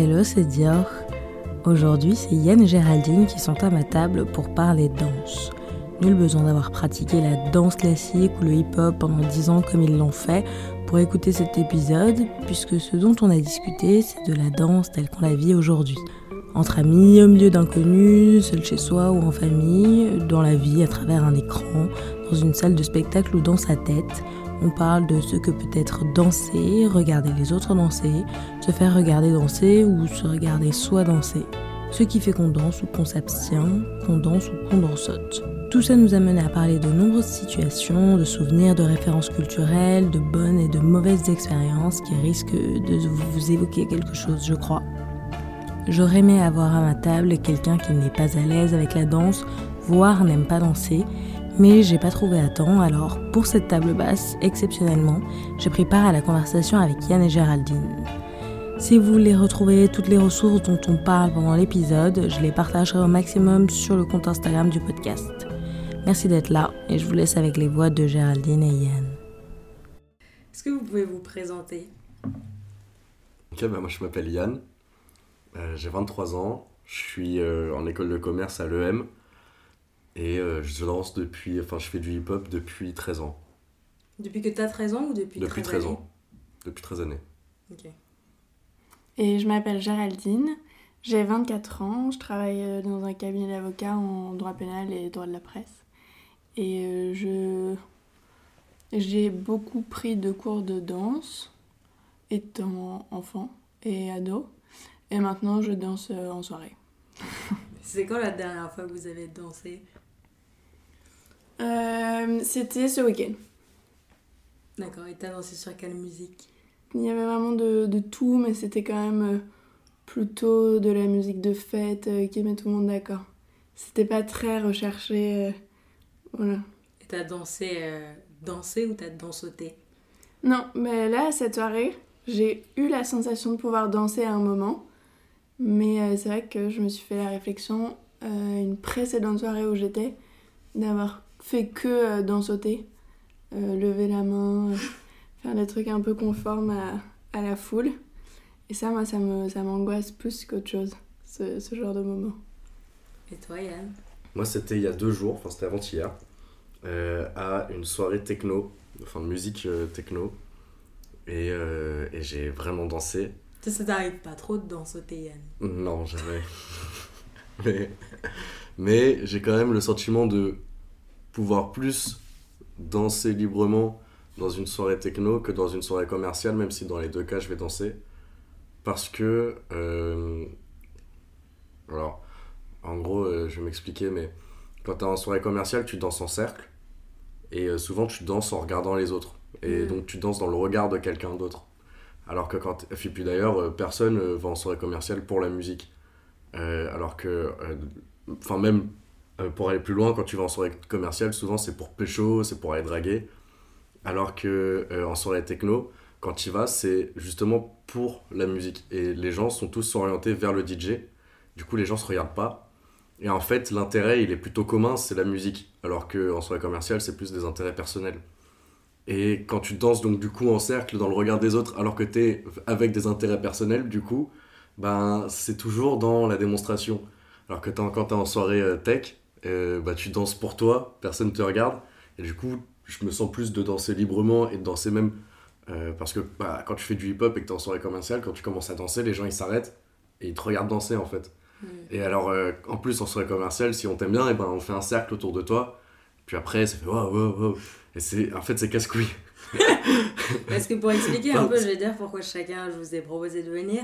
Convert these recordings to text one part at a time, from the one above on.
Hello, c'est Dior. Aujourd'hui, c'est Yann et Géraldine qui sont à ma table pour parler danse. Nul besoin d'avoir pratiqué la danse classique ou le hip-hop pendant 10 ans comme ils l'ont fait pour écouter cet épisode, puisque ce dont on a discuté, c'est de la danse telle qu'on la vit aujourd'hui. Entre amis, au milieu d'inconnus, seul chez soi ou en famille, dans la vie, à travers un écran, dans une salle de spectacle ou dans sa tête, on parle de ce que peut être danser, regarder les autres danser, se faire regarder danser ou se regarder soi danser. Ce qui fait qu'on danse ou qu'on s'abstient, qu'on danse ou qu'on dansote. Tout ça nous a mené à parler de nombreuses situations, de souvenirs, de références culturelles, de bonnes et de mauvaises expériences qui risquent de vous évoquer quelque chose, je crois. J'aurais aimé avoir à ma table quelqu'un qui n'est pas à l'aise avec la danse, voire n'aime pas danser, mais j'ai pas trouvé à temps, alors pour cette table basse, exceptionnellement, j'ai pris part à la conversation avec Yann et Géraldine. Si vous voulez retrouver toutes les ressources dont on parle pendant l'épisode, je les partagerai au maximum sur le compte Instagram du podcast. Merci d'être là et je vous laisse avec les voix de Géraldine et Yann. Est-ce que vous pouvez vous présenter? Ok, bah moi je m'appelle Yann, euh, j'ai 23 ans, je suis euh, en école de commerce à l'EM et euh, je danse depuis, enfin je fais du hip-hop depuis 13 ans. Depuis que tu as 13 ans ou depuis, depuis 13, ans Depuis 13 années. Ok. Et je m'appelle Géraldine, j'ai 24 ans, je travaille euh, dans un cabinet d'avocats en droit pénal et droit de la presse. Et euh, je j'ai beaucoup pris de cours de danse étant enfant et ado. Et maintenant, je danse en soirée. C'est quand la dernière fois que vous avez dansé? Euh, C'était ce week-end. D'accord, et t'as dansé sur quelle musique? Il y avait vraiment de, de tout, mais c'était quand même euh, plutôt de la musique de fête euh, qui met tout le monde d'accord. C'était pas très recherché. voilà. Et t'as dansé, dansé ou t'as dansoté? Non, mais là, cette soirée, j'ai eu la sensation de pouvoir danser à un moment. Mais c'est vrai que je me suis fait la réflexion, une précédente soirée où j'étais, d'avoir fait que euh, d'en sauter, euh, lever la main, euh, faire des trucs un peu conformes à, à, la foule. Et ça, moi, ça m'angoisse ça plus qu'autre chose, ce, ce, genre de moment. Et toi, Yann? Moi, c'était il y a deux jours, enfin c'était avant-hier, à une soirée techno, enfin de musique techno. Et, et j'ai vraiment dansé. Ça, ça t'arrive pas trop de danser, Yann? Non, jamais. mais mais j'ai quand même le sentiment de pouvoir plus danser librement dans une soirée techno que dans une soirée commerciale, même si dans les deux cas je vais danser. Parce que. Euh, alors, en gros, euh, je vais m'expliquer, mais quand tu es en soirée commerciale, tu danses en cercle. Et euh, souvent, tu danses en regardant les autres. Et mm. donc, tu danses dans le regard de quelqu'un d'autre. Alors que quand. Et puis d'ailleurs, personne va en soirée commerciale pour la musique. alors que. Enfin, même euh, pour aller plus loin, quand tu vas en soirée commerciale, souvent c'est pour pécho, c'est pour aller draguer. Alors que euh, en soirée techno, quand tu vas, c'est justement pour la musique. Et les gens sont tous orientés vers le DJ. Du coup, les gens se regardent pas. Et en fait, l'intérêt, il est plutôt commun, c'est la musique. Alors qu'en soirée commerciale, c'est plus des intérêts personnels. Et quand tu danses donc du coup en cercle dans le regard des autres, alors que tu es avec des intérêts personnels, du coup, ben c'est toujours dans la démonstration. Alors que quand tu es en soirée euh, tech, euh, bah, tu danses pour toi, personne ne te regarde. Et du coup, je me sens plus de danser librement et de danser même. Euh, parce que bah, quand tu fais du hip-hop et que tu es en soirée commerciale, quand tu commences à danser, les gens ils s'arrêtent et ils te regardent danser en fait. Et alors, euh, en plus, en soirée commerciale, si on t'aime bien, et ben, on fait un cercle autour de toi. Puis après, ça fait waouh, waouh, waouh. Et c'est, en fait, c'est casse-couille. Parce que pour expliquer un peu, je vais dire pourquoi chacun, je vous ai proposé de venir.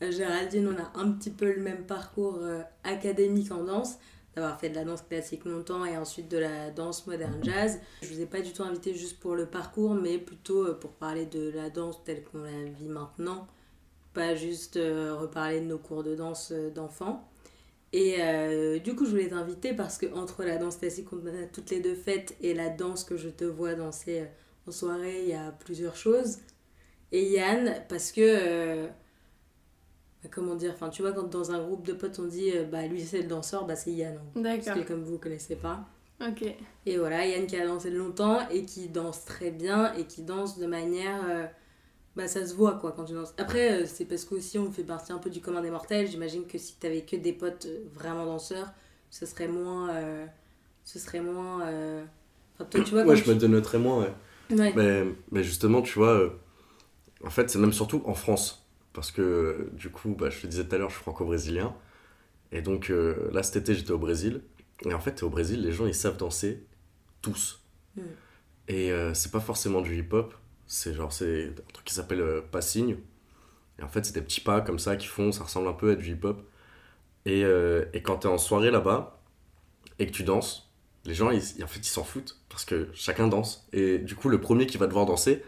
Géraldine, on a un petit peu le même parcours académique en danse d'avoir fait de la danse classique longtemps et ensuite de la danse moderne jazz. Je vous ai pas du tout invité juste pour le parcours, mais plutôt euh, pour parler de la danse telle qu'on la vit maintenant, pas juste euh, reparler de nos cours de danse euh, d'enfants. Et du coup, je voulais t'inviter parce que entre la danse classique qu'on a toutes les deux faites et la danse que je te vois danser en soirée, il y a plusieurs choses. Et Yann, parce que comment dire enfin tu vois quand dans un groupe de potes on dit euh, bah lui c'est le danseur bah c'est Yann hein. d'accord parce que comme vous connaissez pas ok et voilà Yann qui a dansé longtemps et qui danse très bien et qui danse de manière euh, bah ça se voit quoi quand tu danses. Après, euh, c'est parce qu'aussi on fait partie un peu du commun des mortels. J'imagine que si t'avais que des potes vraiment danseurs, ce serait moins. euh, ce serait moins. euh, Enfin, toi, tu vois, Ouais, je me dénoterais moins, ouais. tu- Ouais. Mais, mais justement, tu vois, euh, en fait, c'est même surtout en France. Parce que, du coup, bah, je te disais tout à l'heure, je suis franco-brésilien. Et donc, euh, là, cet été, j'étais au Brésil. Et en fait, au Brésil, les gens, ils savent danser tous. Mm. Et euh, c'est pas forcément du hip-hop. C'est genre, c'est un truc qui s'appelle euh, passinho. Et en fait, c'est des petits pas comme ça qui font, ça ressemble un peu à du hip-hop. Et, euh, et quand t'es en soirée là-bas et que tu danses, les gens, ils, en fait, ils s'en foutent parce que chacun danse. Et du coup, le premier qui va devoir danser,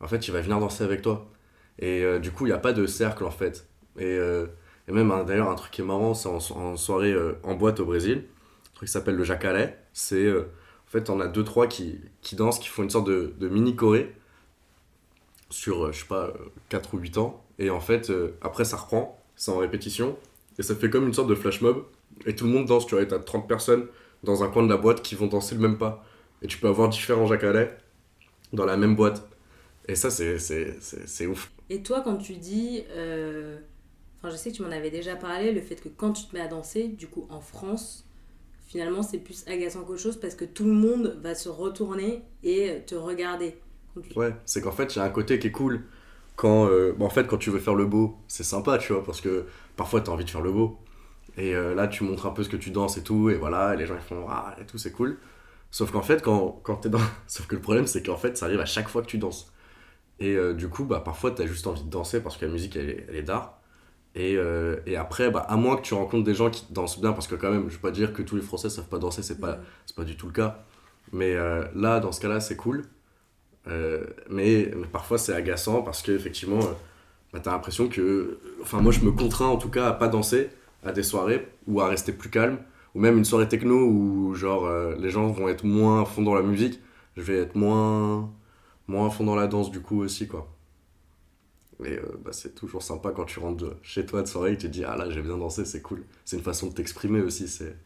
en fait, il va venir danser avec toi. Et euh, du coup, il n'y a pas de cercle en fait. Et, euh, et même d'ailleurs, un truc qui est marrant, c'est en, so- en soirée euh, en boîte au Brésil, un truc qui s'appelle le jacaré. C'est en fait, on a deux, trois qui, qui dansent, qui font une sorte de, de mini choré sur, je sais pas, 4 ou 8 ans. Et en fait, après, ça reprend, c'est en répétition. Et ça fait comme une sorte de flash mob. Et tout le monde danse, tu vois, et t'as 30 personnes dans un coin de la boîte qui vont danser le même pas. Et tu peux avoir différents jacarés dans la même boîte. Et ça, c'est, ouf. Et toi, quand tu dis. euh, Enfin, je sais que tu m'en avais déjà parlé, le fait que quand tu te mets à danser, du coup, en France, finalement, c'est plus agaçant qu'autre chose parce que tout le monde va se retourner et te regarder. Tu- Ouais, c'est qu'en fait, il y a un côté qui est cool. Quand, euh, bon, en fait, quand tu veux faire le beau, c'est sympa, tu vois, parce que parfois, tu as envie de faire le beau. Et euh, là, tu montres un peu ce que tu danses et tout, et voilà, et les gens ils font ah et tout, c'est cool. Sauf qu'en fait, quand, quand t'es dans. Sauf que le problème, c'est qu'en fait, ça arrive à chaque fois que tu danses. Et euh, du coup, bah, parfois, t'as juste envie de danser parce que la musique, elle est, elle est d'art. Et, euh, et après, bah, à moins que tu rencontres des gens qui dansent bien, parce que quand même, je vais pas dire que tous les Français savent pas danser, c'est pas, c'est pas du tout le cas. Mais euh, là, dans ce cas-là, c'est cool. Mais, mais parfois, c'est agaçant parce qu'effectivement, bah, t'as l'impression que. Enfin, moi, je me contrains en tout cas à pas danser à des soirées ou à rester plus calme. Ou même une soirée techno où, genre, les gens vont être moins à fond dans la musique. Je vais être moins, moins à fond dans la danse, du coup, aussi, quoi. Et euh, bah, c'est toujours sympa quand tu rentres chez toi de soirée et tu te dis Ah là, j'ai bien dansé, c'est cool. C'est une façon de t'exprimer aussi. C'est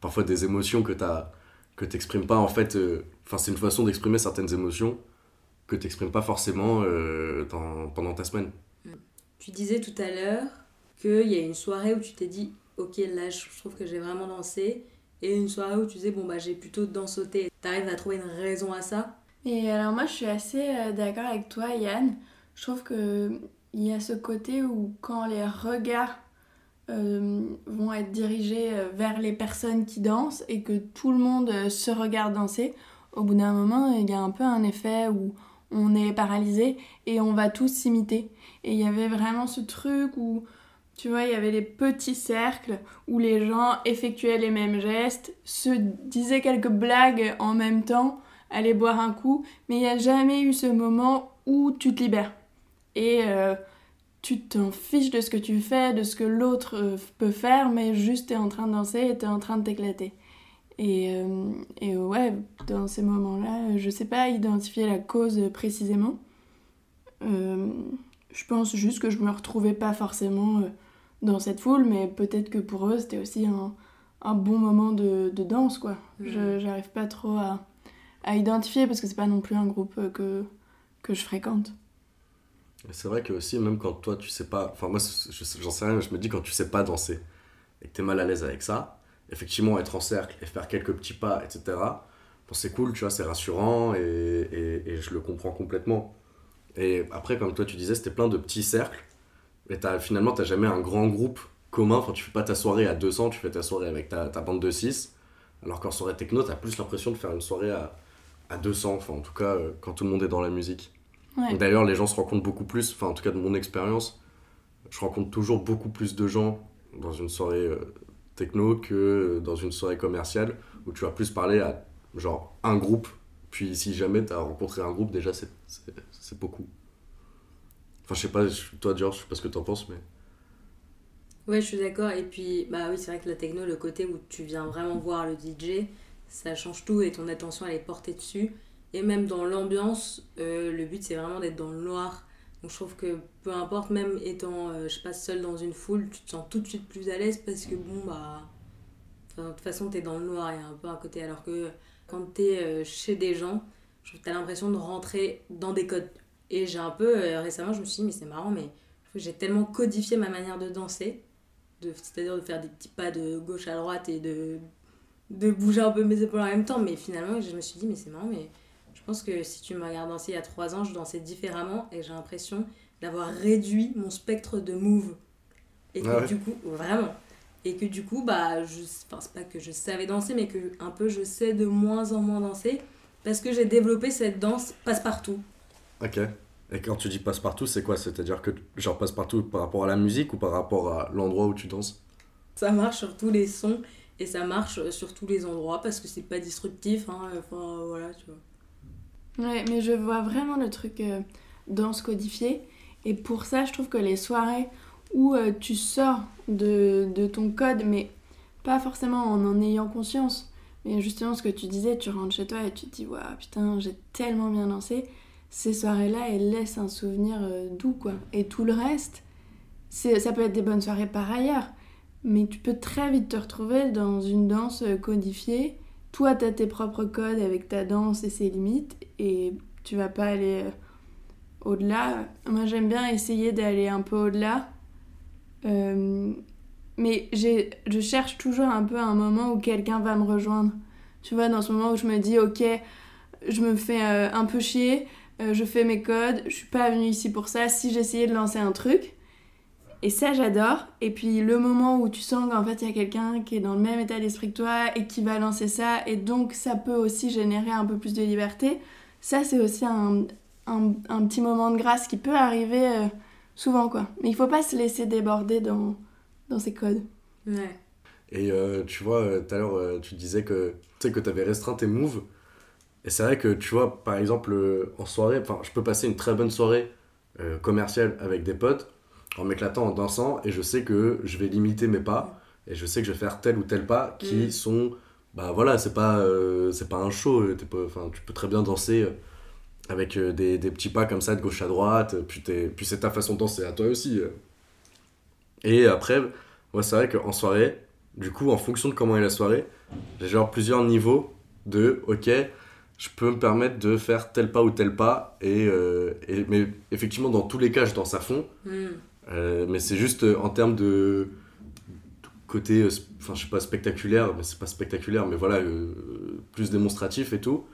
parfois des émotions que t'as que t'exprimes pas en fait. euh, Enfin, c'est une façon d'exprimer certaines émotions que t'exprimes pas forcément euh, pendant ta semaine. Tu disais tout à l'heure qu'il y a une soirée où tu t'es dit Ok, là, je trouve que j'ai vraiment dansé. Et une soirée où tu disais Bon, bah, j'ai plutôt dansauté. T'arrives à trouver une raison à ça? Et alors moi je suis assez euh, d'accord avec toi Yann. Je trouve que il y a ce côté où quand les regards euh, vont être dirigés euh, vers les personnes qui dansent et que tout le monde se regarde danser, au bout d'un moment il y a un peu un effet où on est paralysé et on va tous s'imiter. Et il y avait vraiment ce truc où tu vois, il y avait les petits cercles où les gens effectuaient les mêmes gestes, se disaient quelques blagues en même temps, allaient boire un coup, mais il n'y a jamais eu ce moment où tu te libères. Et euh, tu t'en fiches de ce que tu fais, de ce que l'autre euh, peut faire, mais juste t'es en train de danser et t'es en train de t'éclater. Et, euh, et ouais, dans ces moments-là, je sais pas identifier la cause précisément. Je pense juste que je me retrouvais pas forcément dans cette foule, mais peut-être que pour eux c'était aussi un, un bon moment de, de danse, quoi. Je J'arrive pas trop à, à identifier parce que c'est pas non plus un groupe euh, que, que je fréquente. C'est vrai que aussi, même quand toi tu sais pas. Enfin, moi j'en sais rien, mais je me dis quand tu sais pas danser et que t'es mal à l'aise avec ça, effectivement, être en cercle et faire quelques petits pas, etc. Bon, c'est cool, tu vois, c'est rassurant et, et, je le comprends complètement. Et après, comme toi tu disais, c'était plein de petits cercles. Et t'as- finalement, t'as jamais un grand groupe commun. Enfin, tu fais pas ta soirée à 200, tu fais ta soirée avec ta, ta bande de 6. Alors qu'en soirée techno, t'as plus l'impression de faire une soirée à, à 200. Enfin, en tout cas, euh, quand tout le monde est dans la musique. Ouais. D'ailleurs, les gens se rencontrent beaucoup plus, enfin en tout cas de mon expérience, je rencontre toujours beaucoup plus de gens dans une soirée euh, techno que dans une soirée commerciale où tu vas plus parler à genre un groupe, puis si jamais tu as rencontré un groupe, déjà c'est- c'est c'est beaucoup. Enfin, je sais pas, je- toi George, je sais pas ce que t'en penses, mais. Ouais, je suis d'accord. Et puis, bah oui, c'est vrai que la techno, le côté où tu viens vraiment voir le DJ, ça change tout et ton attention, elle est portée dessus. Et même dans l'ambiance, euh, le but, c'est vraiment d'être dans le noir. Donc, je trouve que peu importe, même étant, euh, je sais pas, seul dans une foule, tu te sens tout de suite plus à l'aise parce que, bon, bah. de toute façon, t'es dans le noir, il y a un peu un côté. Alors que quand t'es euh, chez des gens, je trouve que t'as l'impression de rentrer dans des codes. Et j'ai un peu, récemment, je me suis dit, mais c'est marrant, mais j'ai tellement codifié ma manière de danser, de, c'est-à-dire de faire des petits pas de gauche à droite et de, de bouger un peu mes épaules en même temps. Mais finalement, je me suis dit, mais c'est marrant, mais je pense que si tu me regardes danser il y a trois ans, je dansais différemment et j'ai l'impression d'avoir réduit mon spectre de move. Et que Ah ouais. du coup, vraiment. Et que du coup, bah, je, c'est pas que je savais danser, mais que un peu je sais de moins en moins danser parce que j'ai développé cette danse passe-partout. Ok. Et quand tu dis passe-partout, c'est quoi? C'est-à-dire que genre passe-partout par rapport à la musique ou par rapport à l'endroit où tu danses? Ça marche sur tous les sons et ça marche sur tous les endroits parce que c'est pas disruptif. Hein, enfin, voilà, tu vois. Ouais, mais je vois vraiment le truc euh, danse codifiée. Et pour ça, je trouve que les soirées où euh, tu sors de, de ton code, mais pas forcément en en ayant conscience, mais justement ce que tu disais, tu rentres chez toi et tu te dis, waouh, putain, j'ai tellement bien dansé. Ces soirées-là, elles laissent un souvenir euh, doux, quoi. Et tout le reste, ça peut être des bonnes soirées par ailleurs, mais tu peux très vite te retrouver dans une danse euh, codifiée. Toi, tu as tes propres codes avec ta danse et ses limites, et tu vas pas aller euh, au-delà. Moi, j'aime bien essayer d'aller un peu au-delà. Euh, mais je cherche toujours un peu un moment où quelqu'un va me rejoindre. Tu vois, dans ce moment où je me dis, ok, je me fais un peu chier, je fais mes codes, je suis pas venue ici pour ça, si j'essayais de lancer un truc. Et ça, j'adore. Et puis le moment où tu sens qu'en fait, il y a quelqu'un qui est dans le même état d'esprit que toi et qui va lancer ça, et donc ça peut aussi générer un peu plus de liberté, ça, c'est aussi un, un, un petit moment de grâce qui peut arriver euh, souvent, quoi. Mais il faut pas se laisser déborder dans, dans ces codes. Ouais. Et euh, tu vois, euh, tout à l'heure, tu disais que tu sais que avais restreint tes moves. Et c'est vrai que tu vois, par exemple, en soirée, enfin, je peux passer une très bonne soirée euh, commerciale avec des potes en m'éclatant en dansant et je sais que je vais limiter mes pas et je sais que je vais faire tel ou tel pas qui Mm. sont bah voilà c'est pas euh, c'est pas un show euh, enfin tu peux très bien danser euh, avec des, des petits pas comme ça de gauche à droite puis puis c'est ta façon de danser à toi aussi et après moi c'est vrai qu'en soirée du coup en fonction de comment est la soirée j'ai genre plusieurs niveaux de ok je peux me permettre de faire tel pas ou tel pas et, euh, et mais effectivement dans tous les cas je danse à fond Hmm. Euh, mais c'est juste euh, en termes de côté, euh, enfin je sais pas spectaculaire, mais c'est pas spectaculaire, mais voilà, plus démonstratif et tout.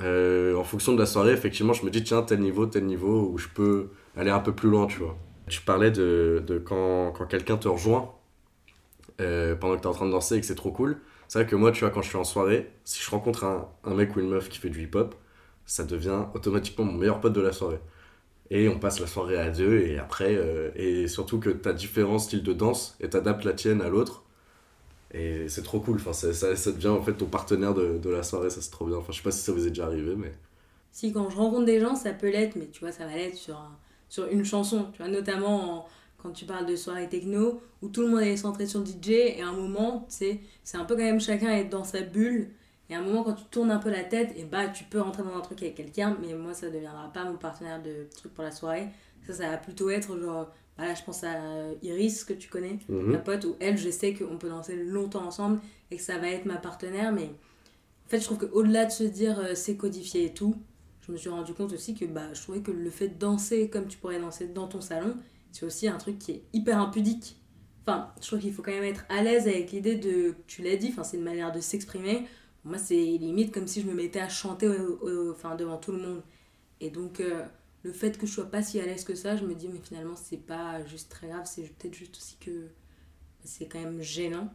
En fonction de la soirée, effectivement, je me dis tiens, tel niveau, tel niveau, où je peux aller un peu plus loin, tu vois. Tu parlais de, quand, quelqu'un te rejoint pendant que tu es en train de danser et que c'est trop cool. C'est vrai que moi, tu vois, quand je suis en soirée, si je rencontre un mec ou une meuf qui fait du hip-hop, ça devient automatiquement mon meilleur pote de la soirée. Et on passe la soirée à deux, et après, euh, et surtout que tu as différents styles de danse, et tu adaptes la tienne à l'autre. Et c'est trop cool, enfin, ça, ça, devient en fait ton partenaire de, de la soirée, ça c'est trop bien. Enfin, je sais pas si ça vous est déjà arrivé, mais. Si quand je rencontre des gens, ça peut l'être, mais tu vois, ça va l'être sur, sur une chanson. Tu vois, notamment en- quand tu parles de soirée techno, où tout le monde est centré sur DJ, et à un moment, sais, c'est un peu quand même chacun être dans sa bulle. Et à un moment, quand tu tournes un peu la tête, et bah, tu peux rentrer dans un truc avec quelqu'un, mais moi, ça ne deviendra pas mon partenaire de truc pour la soirée. Ça, ça va plutôt être genre, bah là, je pense à Iris, que tu connais, Mhm. ma pote, où elle, je sais qu'on peut danser longtemps ensemble, et que ça va être ma partenaire, mais en fait, je trouve qu'au-delà de se dire euh, c'est codifié et tout, je me suis rendu compte aussi que bah, je trouvais que le fait de danser comme tu pourrais danser dans ton salon, c'est aussi un truc qui est hyper impudique. Enfin, je trouve qu'il faut quand même être à l'aise avec l'idée de, tu l'as dit, enfin, c'est une manière de s'exprimer. Moi, c'est limite comme si je me mettais à chanter au- au- enfin, devant tout le monde. Et donc, euh, le fait que je sois pas si à l'aise que ça, je me dis, mais finalement, c'est pas juste très grave, c'est peut-être juste aussi que c'est quand même gênant.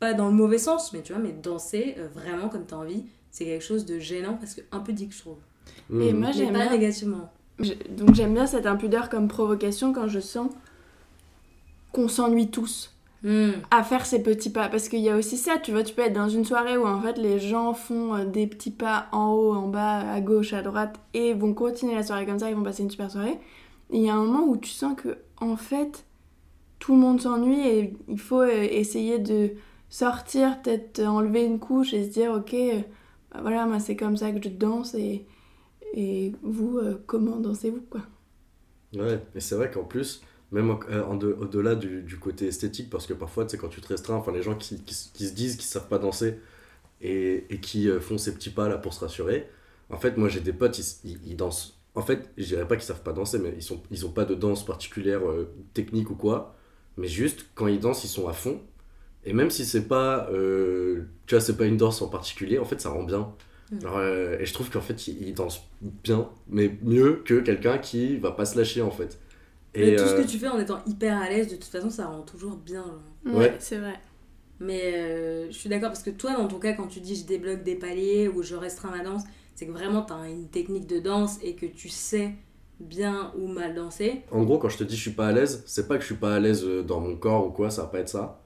Pas dans le mauvais sens, mais tu vois, mais danser euh, vraiment comme t'as envie, c'est quelque chose de gênant parce que impudique, je trouve. Et Mhm. moi, j'aime pas bien. négativement. Donc j'aime bien cette impudeur comme provocation quand je sens qu'on s'ennuie tous À faire ces petits pas. Parce qu'il y a aussi ça, tu vois, tu peux être dans une soirée où en fait les gens font euh, des petits pas en haut, en bas, à gauche, à droite et vont continuer la soirée comme ça, ils vont passer une super soirée. Il y a un moment où tu sens que en fait tout le monde s'ennuie et il faut euh, essayer de sortir, peut-être euh, enlever une couche et se dire ok, bah voilà, moi c'est comme ça que je danse et, et vous, comment dansez-vous quoi? Ouais, et c'est vrai qu'en plus, même en- euh, en de- au-delà du, du côté esthétique, parce que parfois, tu sais, quand tu te restreins, enfin, les gens qui, qui, se disent qu'ils savent pas danser et, et qui euh, font ces petits pas là pour se rassurer, en fait, moi j'ai des potes, ils, ils- ils dansent en fait, je dirais pas qu'ils savent pas danser, mais ils sont, ils ont pas de danse particulière euh, technique ou quoi. Mais juste quand ils dansent, ils sont à fond. Et même si c'est pas, euh, tu vois, c'est pas une danse en particulier, en fait, ça rend bien. Mm. Alors, et je trouve qu'en fait, ils, ils dansent bien, mais mieux que quelqu'un qui va pas se lâcher en fait. Et Et tout ce euh, que tu fais en étant hyper à l'aise, de toute façon, ça rend toujours bien. genre. Ouais, Ouais. c'est vrai. Mais euh, je suis d'accord parce que toi, dans ton cas, quand tu dis je débloque des paliers ou je restreins ma danse, c'est que vraiment tu as une technique de danse et que tu sais bien ou mal danser. En gros, quand je te dis je suis pas à l'aise, c'est pas que je suis pas à l'aise euh, dans mon corps ou quoi, ça va pas être ça.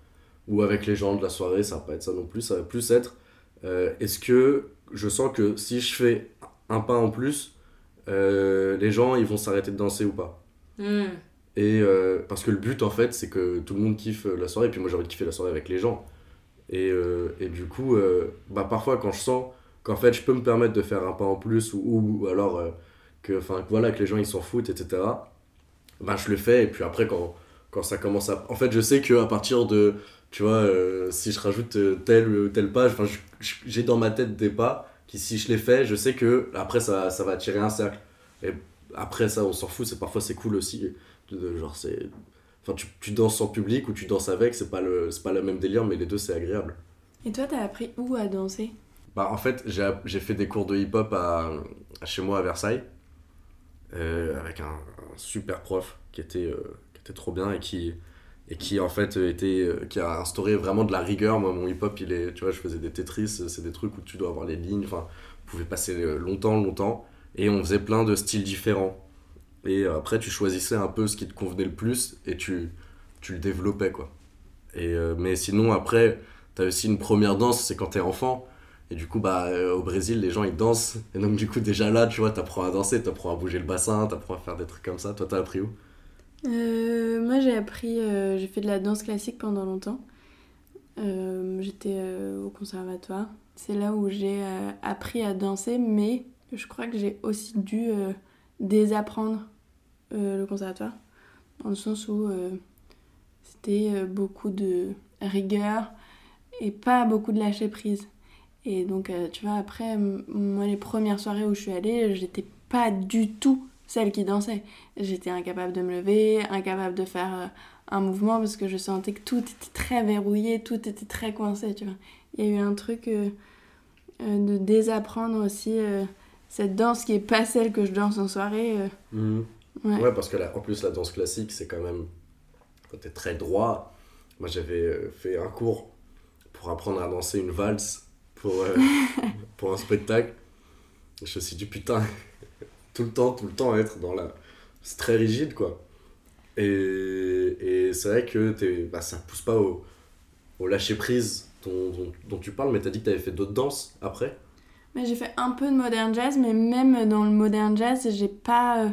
Ou avec les gens de la soirée, ça va pas être ça non plus. Ça va plus être euh, est-ce que je sens que si je fais un pas en plus, euh, les gens ils vont s'arrêter de danser ou pas? Hmm. Et euh, parce que le but en fait, c'est que tout le monde kiffe euh, la soirée. Et puis moi j'ai envie de kiffer la soirée avec les gens. Et, euh, et du coup, bah, parfois quand je sens qu'en fait je peux me permettre de faire un pas en plus ou, alors que, voilà, que les gens ils s'en foutent, etc. Bah je le fais. Et puis après, quand, quand ça commence à. En fait, je sais qu'à partir de. Tu vois, si je rajoute euh, tel ou tel pas, enfin, je- je- j'ai dans ma tête des pas qui, si je les fais, je sais que après ça, ça va tirer un cercle. Et après ça, on s'en fout. C'est parfois c'est cool aussi. de- de- genre c'est. Enfin, tu, tu danses en public ou tu danses avec, c'est pas le, c'est pas le même délire, mais les deux c'est agréable. Et toi, t'as appris où à danser? Bah, en fait, j'ai j'ai fait des cours de hip-hop à, à chez moi à Versailles, euh, avec un, un super prof qui était, euh, qui était trop bien et qui, et qui en fait était, euh, qui a instauré vraiment de la rigueur. Moi, mon hip-hop, il est, tu vois, je faisais des Tetris, c'est des trucs où tu dois avoir les lignes, enfin, vous pouvez passer longtemps, longtemps, et on faisait plein de styles différents. Et après, tu choisissais un peu ce qui te convenait le plus et tu, tu le développais, quoi. Et, euh, mais sinon, après, t'as aussi une première danse, c'est quand t'es enfant. Et du coup, bah, euh, au Brésil, les gens ils dansent. Et donc, du coup, déjà là, tu vois, t'apprends à danser, t'apprends à bouger le bassin, t'apprends à faire des trucs comme ça. Toi, t'as appris où? Euh, Moi, j'ai appris, j'ai fait de la danse classique pendant longtemps. J'étais au conservatoire. C'est là où j'ai appris à danser, mais je crois que j'ai aussi dû euh, désapprendre euh, le conservatoire. Dans le sens où euh, c'était beaucoup de rigueur et pas beaucoup de lâcher prise. Et donc, tu vois, après, moi, les premières soirées où je suis allée, j'étais pas du tout celle qui dansait. J'étais incapable de me lever, incapable de faire un mouvement parce que je sentais que tout était très verrouillé, tout était très coincé, tu vois. Il y a eu un truc de désapprendre aussi cette danse qui est pas celle que je danse en soirée. euh, ouais. Ouais, parce que là, en plus, la danse classique, c'est quand même. Quand t'es très droit. Moi, j'avais euh, fait un cours pour apprendre à danser une valse pour, euh, pour un spectacle. Je me suis dit, putain, tout le temps, tout le temps être dans la. C'est très rigide, quoi. Et, et c'est vrai que t'es, bah, ça pousse pas au, au lâcher prise dont, dont, dont tu parles, mais t'as dit que t'avais fait d'autres danses après. Mais j'ai fait un peu de modern jazz, mais même dans le modern jazz, j'ai pas euh,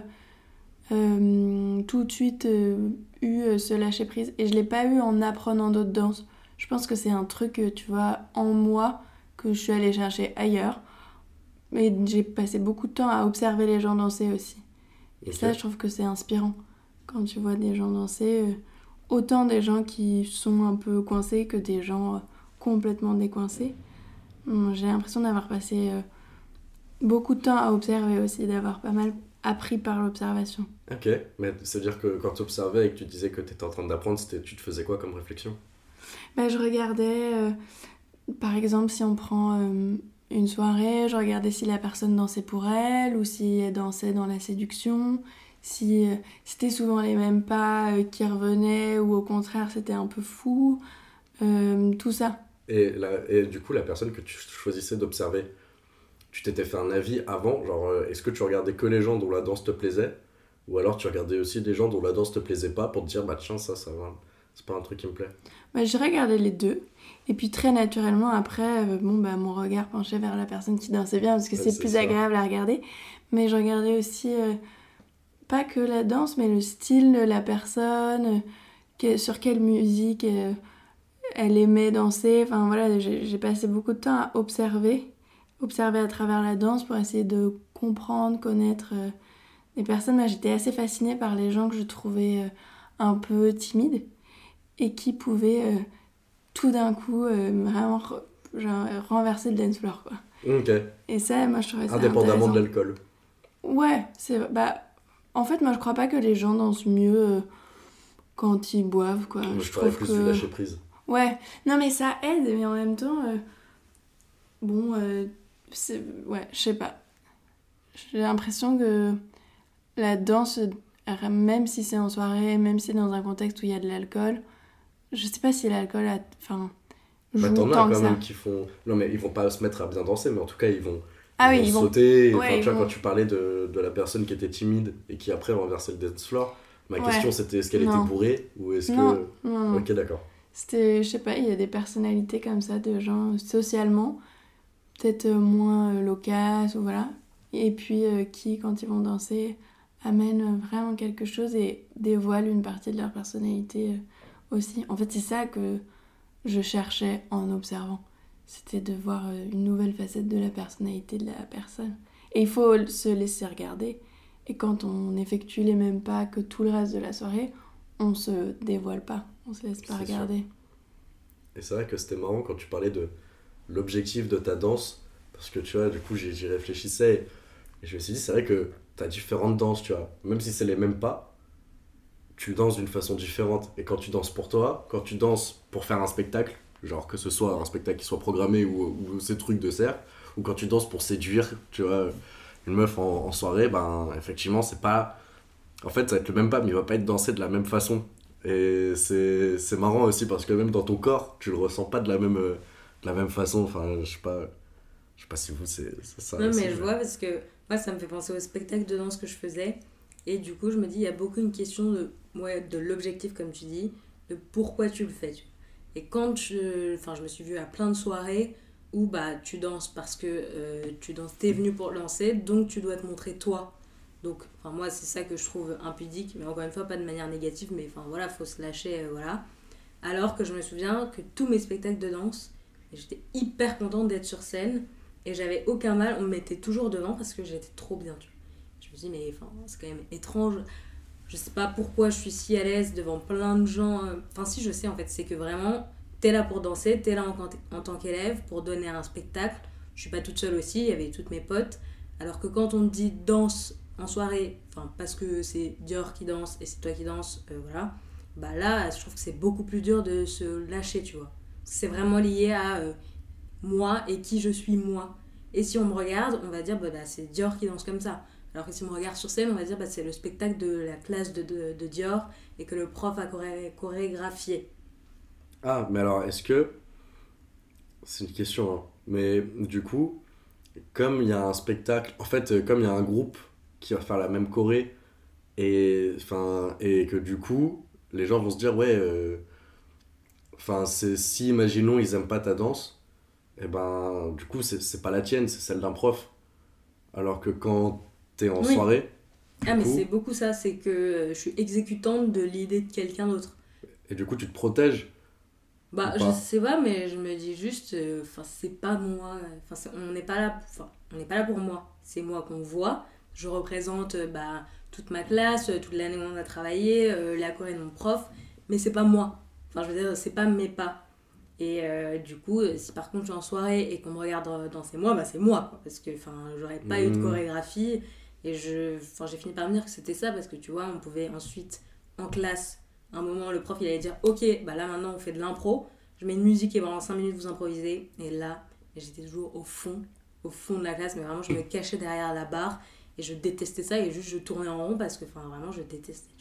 euh, tout de suite euh, eu ce lâcher prise. Et je l'ai pas eu en apprenant d'autres danses. Je pense que c'est un truc, tu vois, en moi que je suis allée chercher ailleurs. Mais j'ai passé beaucoup de temps à observer les gens danser aussi. Et ça, je trouve que c'est inspirant. Quand tu vois des gens danser, autant des gens qui sont un peu coincés que des gens complètement décoincés. J'ai l'impression d'avoir passé euh, beaucoup de temps à observer aussi, d'avoir pas mal appris par l'observation. Ok, mais c'est-à-dire que quand tu observais et que tu disais que tu étais en train d'apprendre, tu te faisais quoi comme réflexion? Bah, je regardais, euh, par exemple, si on prend euh, une soirée, je regardais si la personne dansait pour elle ou si elle dansait dans la séduction, si euh, c'était souvent les mêmes pas qui revenaient ou au contraire c'était un peu fou, tout ça. Et, la- et du coup, la personne que tu choisissais d'observer, tu t'étais fait un avis avant Genre, euh, est-ce que tu regardais que les gens dont la danse te plaisait? Ou alors tu regardais aussi des gens dont la danse te plaisait pas pour te dire, bah tiens, ça, ça va, c'est pas un truc qui me plaît Bah, j'ai regardé les deux. Et puis très naturellement, après, euh, bon, bah, mon regard penchait vers la personne qui dansait bien parce que c'est plus ça. agréable à regarder. Mais je regardais aussi, euh, pas que la danse, mais le style de la personne, que- sur quelle musique elle aimait danser. Enfin voilà, j'ai passé beaucoup de temps à observer, observer à travers la danse pour essayer de comprendre, connaître euh, les personnes. Moi, j'étais assez fascinée par les gens que je trouvais euh, un peu timides et qui pouvaient euh, tout d'un coup vraiment re- genre, renverser le dance floor quoi. Ok, Et ça, moi je trouvais ça indépendamment de l'alcool. Ouais, c'est. Bah, en fait, moi, je crois pas que les gens dansent mieux quand ils boivent, quoi. Moi, je, parlais plus du lâcher prise. Ouais, non, mais ça aide, mais en même temps. euh, Bon, euh, c'est. Ouais, je sais pas. J'ai l'impression que la danse, euh, même si c'est en soirée, même si c'est dans un contexte où il y a de l'alcool, je sais pas si l'alcool a. Enfin. Bah, t'en as quand même qui font. Non, mais ils vont pas se mettre à bien danser, mais en tout cas, ils vont. Ah oui, vont ils vont. sauter. ouais, Enfin, ils tu vois, vont- quand tu parlais de, de la personne qui était timide et qui après renversait le dance floor, ma Ouais. question c'était est-ce qu'elle Non. était bourrée ou est-ce Non, que. non, non. Ok, d'accord. C'était, je sais pas, il y a des personnalités comme ça, de gens socialement, peut-être euh, moins euh, loquaces ou voilà. Et puis euh, qui, quand ils vont danser, amènent vraiment quelque chose et dévoilent une partie de leur personnalité aussi. En fait, c'est ça que je cherchais en observant. C'était de voir une nouvelle facette de la personnalité de la personne. Et il faut se laisser regarder. Et quand on effectue les mêmes pas que tout le reste de la soirée, on se dévoile pas, on se laisse pas sûr. regarder. Et c'est vrai que c'était marrant quand tu parlais de l'objectif de ta danse, parce que tu vois, du coup, j'y réfléchissais et je me suis dit, c'est vrai que t'as différentes danses, tu vois. Même si c'est les mêmes pas, tu danses d'une façon différente. Et quand tu danses pour toi, quand tu danses pour faire un spectacle, genre que ce soit un spectacle qui soit programmé ou, ou ces trucs de cercle, ou quand tu danses pour séduire, tu vois, une meuf en, en soirée, ben effectivement, c'est pas. En fait, ça va être le même pas, mais il va pas être dansé de la même façon. Et c'est marrant aussi parce que même dans ton corps, tu le ressens pas de la même, euh, de la même façon. Enfin, je sais pas, je sais pas si vous, c'est ça. Non, mais je vois parce que moi, ça me fait penser au spectacle de danse que je faisais. Et du coup, je me dis, il y a beaucoup une question de, ouais, de l'objectif, comme tu dis, de pourquoi tu le fais. Et quand je, enfin, je me suis vue à plein de soirées où bah, tu danses parce que euh, tu danses, t'es venu pour lancer, donc tu dois te montrer toi. Donc, enfin, moi, c'est ça que je trouve impudique, mais encore une fois, pas de manière négative, mais enfin, voilà, faut se lâcher, euh, voilà. Alors que je me souviens que tous mes spectacles de danse, j'étais hyper contente d'être sur scène et j'avais aucun mal, on me mettait toujours devant parce que j'étais trop bien. Tu vois. Je me dis, mais enfin, c'est quand même étrange. Je sais pas pourquoi je suis si à l'aise devant plein de gens. euh, Enfin, si je sais en fait, c'est que vraiment, t'es là pour danser, t'es là en, en tant qu'élève pour donner un spectacle. Je suis pas toute seule aussi, il y avait toutes mes potes. Alors que quand on te dit danse en soirée, enfin, parce que c'est Dior qui danse et c'est toi qui danses, euh, voilà, bah là, je trouve que c'est beaucoup plus dur de se lâcher, tu vois. C'est vraiment lié à euh, moi et qui je suis moi. Et si on me regarde, on va dire bah, bah, c'est Dior qui danse comme ça. Alors que si on me regarde sur scène, on va dire bah, c'est le spectacle de la classe de, de, Dior et que le prof a choré- chorégraphié. Ah, mais alors, est-ce que. C'est une question, hein. Mais du coup, comme il y a un spectacle. En fait, comme il y a un groupe qui va faire la même choré, et, enfin, et que du coup, les gens vont se dire, ouais. euh, Enfin, c'est si, imaginons, ils aiment pas ta danse, et ben, du coup, c'est pas la tienne, c'est celle d'un prof. Alors que quand t'es en Oui. soirée, Ah, mais coup- c'est beaucoup ça, c'est que euh, je suis exécutante de l'idée de quelqu'un d'autre. et du coup, tu te protèges. Bah, je sais pas, mais je me dis juste, euh, enfin, c'est pas moi. Enfin, on n'est pas là, enfin, on n'est pas là pour moi. C'est moi qu'on voit. Je représente euh, bah, toute ma classe, euh, toute l'année où on a travaillé, euh, la Corée de mon prof, mais c'est pas moi. Enfin, je veux dire, c'est pas mes pas. Et euh, du coup, si par contre je suis en soirée et qu'on me regarde danser moi, bah c'est moi, quoi, parce que j'aurais pas eu de Mhm. chorégraphie. Et j'ai fini par me dire que c'était ça, parce que tu vois, on pouvait ensuite, en classe, un moment, le prof il allait dire Ok, bah là maintenant on fait de l'impro, je mets une musique et pendant 5 minutes vous improvisez. Et là, j'étais toujours au fond, au fond de la classe, mais vraiment je me cachais derrière la barre et je détestais ça et juste je tournais en rond parce que enfin, vraiment je détestais.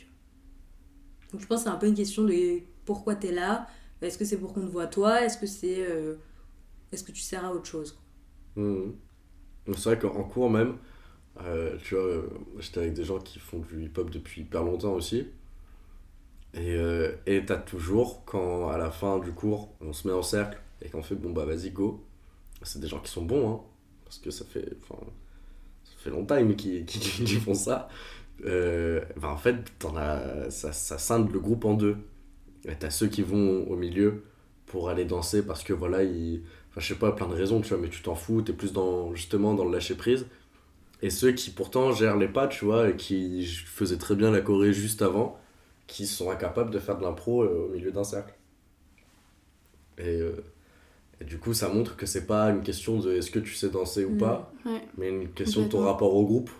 Donc je pense que c'est un peu une question de pourquoi t'es là, est-ce que c'est pour qu'on te voit toi, est-ce que c'est. euh, est-ce que tu sers à autre chose. Donc C'est vrai qu'en cours même, euh, tu vois, euh, j'étais avec des gens qui font du hip-hop depuis hyper longtemps aussi. Et euh, t'as toujours, quand à la fin du cours, on se met en cercle et qu'on fait bon bah vas-y go, c'est des gens qui sont bons, hein, parce que ça fait, fait longtemps qu'ils qui, qui font ça. Euh, bah, en fait, t'en as, ça, ça scinde le groupe en deux. T'as ceux qui vont au milieu pour aller danser parce que voilà, ils, Enfin, je sais pas, plein de raisons, tu vois, mais tu t'en fous, t'es plus dans, justement dans le lâcher prise. Et ceux qui pourtant gèrent les pas, tu vois, et qui faisaient très bien la choré juste avant, qui sont incapables de faire de l'impro euh, au milieu d'un cercle. Et, euh, et du coup, ça montre que c'est pas une question de est-ce que tu sais danser ou Mm. pas, Ouais. mais une question de ton rapport au groupe.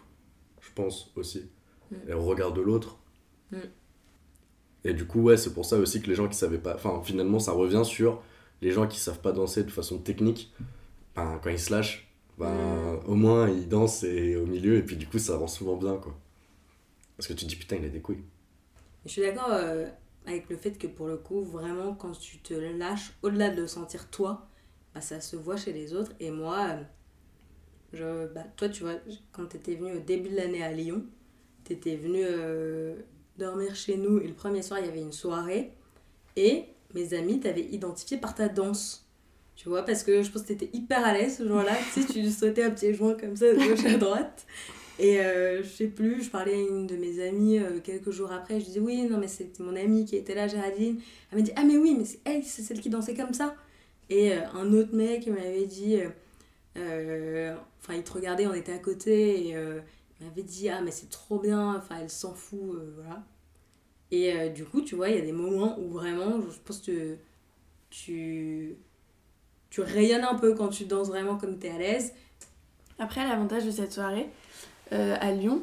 pense aussi. Mm. Et au regard de l'autre. Mm. Et du coup, ouais, c'est pour ça aussi que les gens qui savaient pas. Enfin, finalement, ça revient sur les gens qui savent pas danser de façon technique. Ben, quand ils se lâchent, ben, au moins ils dansent et au milieu, et puis du coup, ça rend souvent bien, quoi. Parce que tu te dis, putain, il a des couilles. Je suis d'accord euh, avec le fait que pour le coup, vraiment, quand tu te lâches, au-delà de le sentir toi, bah, ça se voit chez les autres. Et moi, euh, je, bah, toi, tu vois, quand tu étais venu au début de l'année à Lyon, tu étais venu euh, dormir chez nous et le premier soir, il y avait une soirée. Et mes amis t'avaient identifié par ta danse. Tu vois, parce que je pense que t'étais hyper à l'aise ce jour-là. tu sais, tu sautais à pieds joints comme ça, de gauche à droite. Et euh, je sais plus, je parlais à une de mes amies euh, quelques jours après, je disais oui, non mais c'était mon amie qui était là, Géraldine. Elle m'a dit ah mais oui, mais c'est elle, c'est celle qui dansait comme ça. Et euh, un autre mec m'avait dit, enfin il te regardait, on était à côté, et il m'avait dit ah mais c'est trop bien, enfin elle s'en fout, voilà. Et du coup, tu vois, il y a des moments où vraiment, je pense que tu, tu rayonnes un peu quand tu danses vraiment comme t'es à l'aise. Après, l'avantage de cette soirée euh, à Lyon,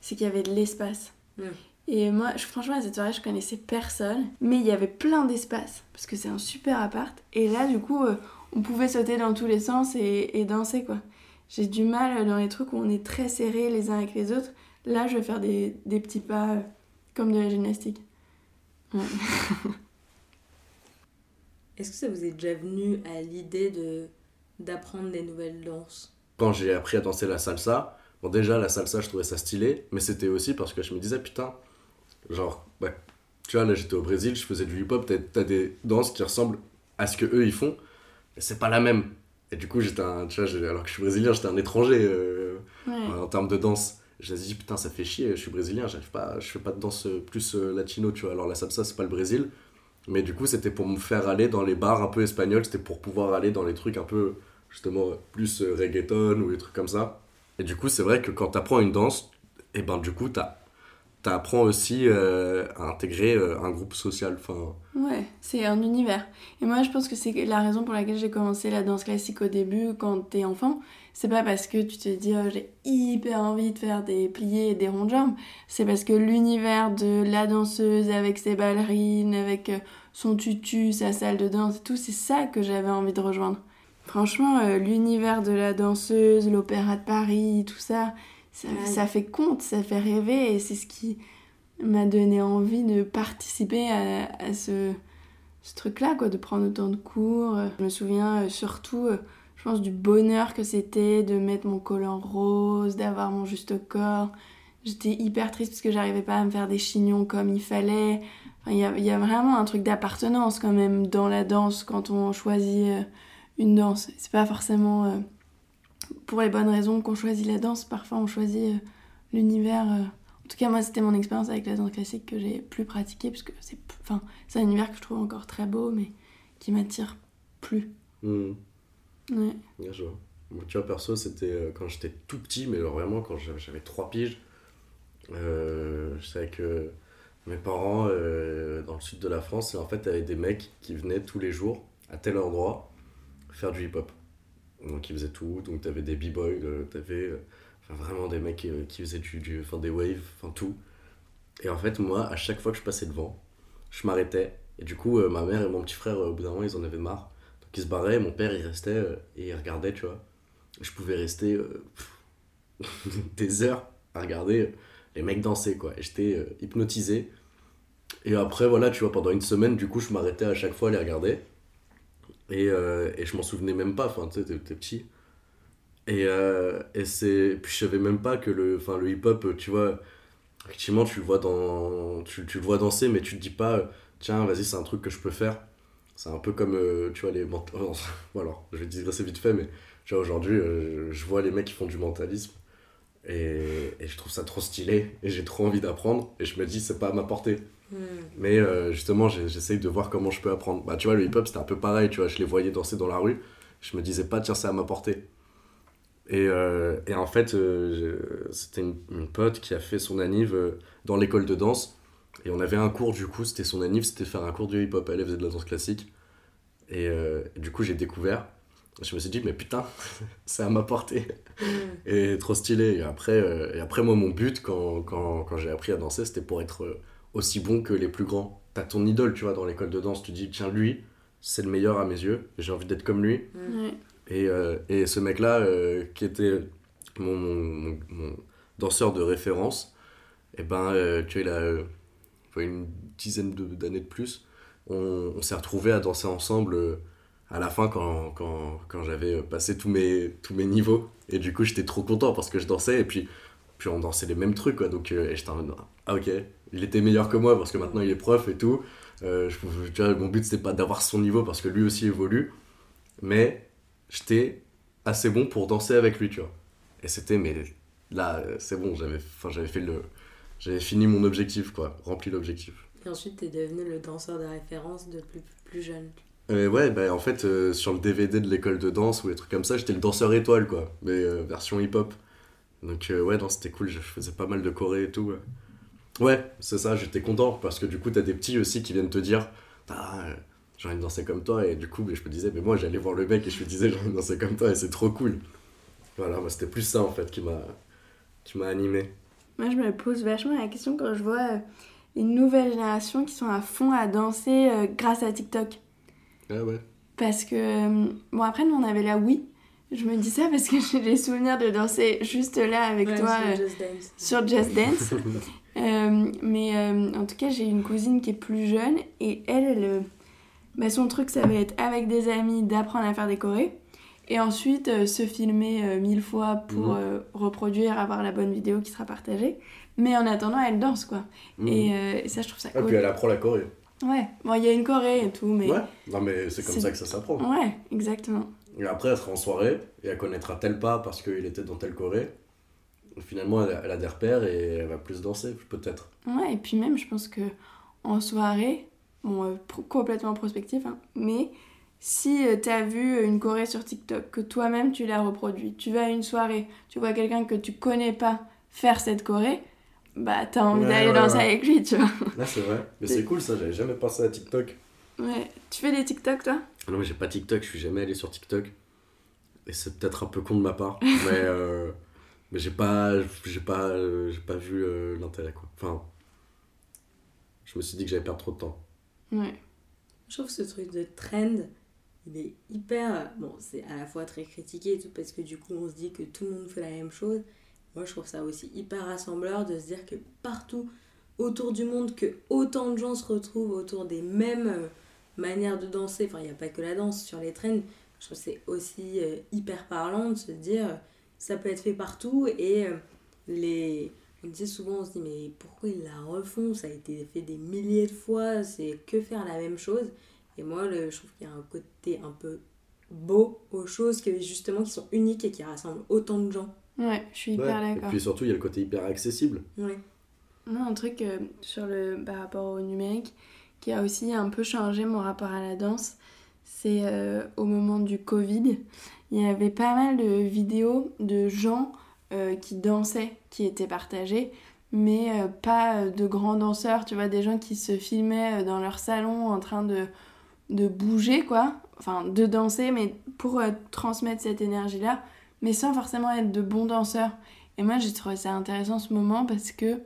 c'est qu'il y avait de l'espace. Mm. Et moi, je- franchement, à cette soirée, je connaissais personne, mais il y avait plein d'espace, parce que c'est un super appart. Et là, du coup, euh, on pouvait sauter dans tous les sens et, et danser, quoi. J'ai du mal dans les trucs où on est très serrés les uns avec les autres. Là, je vais faire des, des petits pas euh, comme de la gymnastique. Ouais. Est-ce que ça vous est déjà venu à l'idée de d'apprendre des nouvelles danses? Quand j'ai appris à danser la salsa, bon, déjà, la salsa, je trouvais ça stylé, mais c'était aussi parce que je me disais, putain, genre, bah, tu vois, là, j'étais au Brésil, je faisais du hip-hop, t'as- des danses qui ressemblent à ce que eux ils font, mais c'est pas la même. Et du coup, j'étais un, tu vois, j'ai- alors que je suis brésilien, j'étais un étranger euh, Ouais. en termes de danse. Je me dit, putain, ça fait chier, je suis brésilien, j'arrive pas, je fais pas de danse euh, plus euh, latino, tu vois. Alors la salsa, c'est pas le Brésil, mais du coup, c'était pour me faire aller dans les bars un peu espagnols, c'était pour pouvoir aller dans les trucs un peu, justement, plus reggaeton ou des trucs comme ça. Et du coup, c'est vrai que quand t'apprends une danse, et ben du coup, t'as- t'apprends aussi euh, à intégrer euh, un groupe social. Enfin, Ouais, c'est un univers. Et moi, je pense que c'est la raison pour laquelle j'ai commencé la danse classique au début, quand t'es enfant. C'est pas parce que tu te dis, oh, j'ai hyper envie de faire des pliés et des ronds de jambes. C'est parce que l'univers de la danseuse avec ses ballerines, avec euh, son tutu, sa salle de danse et tout, c'est ça que j'avais envie de rejoindre. Franchement, euh, l'univers de la danseuse, l'opéra de Paris, tout ça, ça, Ouais. ça fait compte, ça fait rêver et c'est ce qui m'a donné envie de participer à, à ce, ce truc-là, quoi, de prendre autant de cours. Je me souviens euh, surtout, euh, je pense, du bonheur que c'était de mettre mon collant rose, d'avoir mon juste corps. J'étais hyper triste parce que j'arrivais pas à me faire des chignons comme il fallait. Enfin, Il y, a, il y a vraiment un truc d'appartenance quand même dans la danse quand on choisit une danse. C'est pas forcément euh, pour les bonnes raisons qu'on choisit la danse. Parfois, on choisit euh, l'univers. euh. En tout cas, moi, c'était mon expérience avec la danse classique que j'ai plus pratiquée parce que c'est enfin, c'est un univers que je trouve encore très beau, mais qui m'attire plus. hmm, Ouais. je vois. Moi, tu vois, perso, c'était quand j'étais tout petit, mais alors vraiment quand j'avais 3 piges. Je savais que mes parents, dans le sud de la France, en fait, avaient des mecs qui venaient tous les jours, à tel endroit, faire du hip-hop. Donc ils faisaient tout, donc t'avais des b-boys, euh, t'avais euh, vraiment des mecs euh, qui faisaient du, du, enfin, des waves, enfin tout. Et en fait, moi, à chaque fois que je passais devant, je m'arrêtais. Et du coup, ma mère et mon petit frère, au bout d'un moment, ils en avaient marre. Donc ils se barraient, mon père, il restait et il regardait, tu vois. Je pouvais rester des heures à regarder les mecs danser, quoi. Et j'étais hypnotisé. Et après, voilà, tu vois, pendant une semaine, du coup, je m'arrêtais à chaque fois à les regarder. Et, euh, et je m'en souvenais même pas, enfin, tu sais, t'es petit. Et, euh, et c'est. Puis je savais même pas que le, le hip-hop, tu vois, effectivement, tu le vois dans. Tu, tu le vois danser, mais tu te dis pas, euh, tiens, vas-y, c'est un truc que je peux faire. C'est un peu comme, euh, tu vois, les. ment- Bon, alors, je vais digresser vite fait, mais tu aujourd'hui, euh, je vois les mecs qui font du mentalisme. Et, et je trouve ça trop stylé. Et j'ai trop envie d'apprendre. Et je me dis, c'est pas à ma portée. Hmm. Mais euh, justement, j'essaye de voir comment je peux apprendre. Bah, tu vois, le hip-hop, c'était un peu pareil, tu vois, je les voyais danser dans la rue, je me disais pas, tiens, c'est à ma portée. Et, euh, et en fait, euh, c'était une, une pote qui a fait son anniv dans l'école de danse. Et on avait un cours, du coup, c'était son anniv, c'était faire un cours de hip-hop. Elle faisait de la danse classique. Et, du coup, j'ai découvert. Je me suis dit, mais putain, c'est à ma portée. Mm. Et trop stylé. Et après, et après moi, mon but, quand, quand, quand j'ai appris à danser, c'était pour être aussi bon que les plus grands. T'as ton idole, tu vois, dans l'école de danse, tu dis, tiens, lui, c'est le meilleur à mes yeux, j'ai envie d'être comme lui. Ouais. Et, euh, et ce mec-là, euh, qui était mon, mon, mon- mon danseur de référence, et ben, euh, tu vois, il a euh, une dizaine d'années de plus. On, on s'est retrouvés à danser ensemble euh, à la fin quand, quand, quand j'avais passé tous mes, tous mes niveaux. Et du coup, j'étais trop content parce que je dansais et puis, puis on dansait les mêmes trucs. Quoi. Donc, euh, et j'étais en mode, ah ok, il était meilleur que moi parce que maintenant il est prof et tout. Euh, je- tu vois, mon but, c'était pas d'avoir son niveau parce que lui aussi évolue. Mais j'étais assez bon pour danser avec lui, tu vois. Et c'était, mais là, c'est bon, j'avais, j'avais fait le, j'avais fini mon objectif, quoi, rempli l'objectif. Et ensuite, t'es devenu le danseur de référence de plus, plus jeune. Euh, ouais, bah en fait, euh, sur le DVD de l'école de danse ou les trucs comme ça, j'étais le danseur étoile, quoi, mais version hip-hop. Donc, ouais, non, c'était cool, je faisais pas mal de choré et tout. Ouais, ouais c'est ça, j'étais content parce que du coup, t'as des petits aussi qui viennent te dire, ah, euh, j'ai envie de danser comme toi, et du coup, je me disais, mais moi, j'allais voir le mec et je lui disais, j'ai envie de danser comme toi, et c'est trop cool. Voilà, moi, c'était plus ça en fait qui m'a, qui m'a animé. Moi, je me pose vachement la question quand je vois euh, les nouvelles générations qui sont à fond à danser euh, grâce à TikTok. Ah ouais. Parce que, bon, après, nous, on avait la Wii. Je me dis ça parce que j'ai des souvenirs de danser juste là avec Ouais, toi sur Just Dance. sur Just Dance. Euh, mais euh, en tout cas, j'ai une cousine qui est plus jeune et elle, elle, euh, bah, son truc, ça va être avec des amis d'apprendre à faire des chorés et ensuite euh, se filmer euh, mille fois pour Mhm. euh, reproduire, avoir la bonne vidéo qui sera partagée. Mais en attendant, elle danse quoi. Et, euh, et ça, je trouve ça Ah, cool. puis elle apprend la choré. Ouais, bon, il y a une choré et tout, mais. Ouais, non, mais c'est comme ça que ça s'apprend. Ouais, exactement. Et après, elle sera en soirée et elle connaîtra tel pas parce qu'il était dans telle choré. Finalement, elle a, elle a des repères et elle va plus danser, peut-être. Ouais, et puis même, je pense que en soirée, bon, euh, pro- complètement prospectif, hein, mais si tu t'as vu une choré sur TikTok, que toi-même tu l'as reproduit, tu vas à une soirée, tu vois quelqu'un que tu connais pas faire cette choré, bah t'as envie Ouais, d'aller ouais, danser ouais. avec lui, tu vois. Là, c'est vrai. Mais c'est cool ça, j'avais jamais pensé à TikTok. Ouais. Tu fais des TikTok, toi? Ah Non, mais j'ai pas TikTok, je suis jamais allé sur TikTok. Et c'est peut-être un peu con de ma part. mais euh, mais j'ai pas, j'ai pas, j'ai pas vu euh, l'intérêt, quoi. Enfin, je me suis dit que j'allais perdre trop de temps. Ouais. Je trouve ce truc de trend, il est hyper. Bon, c'est à la fois très critiqué tout, parce que du coup, on se dit que tout le monde fait la même chose. Moi, je trouve ça aussi hyper rassembleur de se dire que partout autour du monde, que autant de gens se retrouvent autour des mêmes euh, manières de danser. Enfin, il n'y a pas que la danse sur les trends. Je trouve que c'est aussi euh, hyper parlant de se dire ça peut être fait partout et euh, les. On disait souvent, on se dit, mais pourquoi ils la refont? Ça a été fait des milliers de fois, c'est que faire la même chose. Et moi, le, je trouve qu'il y a un côté un peu beau aux choses que, justement qui sont uniques et qui rassemblent autant de gens. Ouais, je suis hyper Ouais. Et d'accord. puis surtout, il y a le côté hyper accessible. Ouais. Non, un truc euh, sur le par rapport au numérique qui a aussi un peu changé mon rapport à la danse, c'est euh, au moment du Covid, il y avait pas mal de vidéos de gens euh, qui dansaient qui étaient partagées, mais euh, pas de grands danseurs, tu vois, des gens qui se filmaient dans leur salon en train de, de bouger, quoi, enfin de danser, mais pour transmettre cette énergie-là, mais sans forcément être de bons danseurs. Et moi, j'ai trouvé ça intéressant ce moment parce que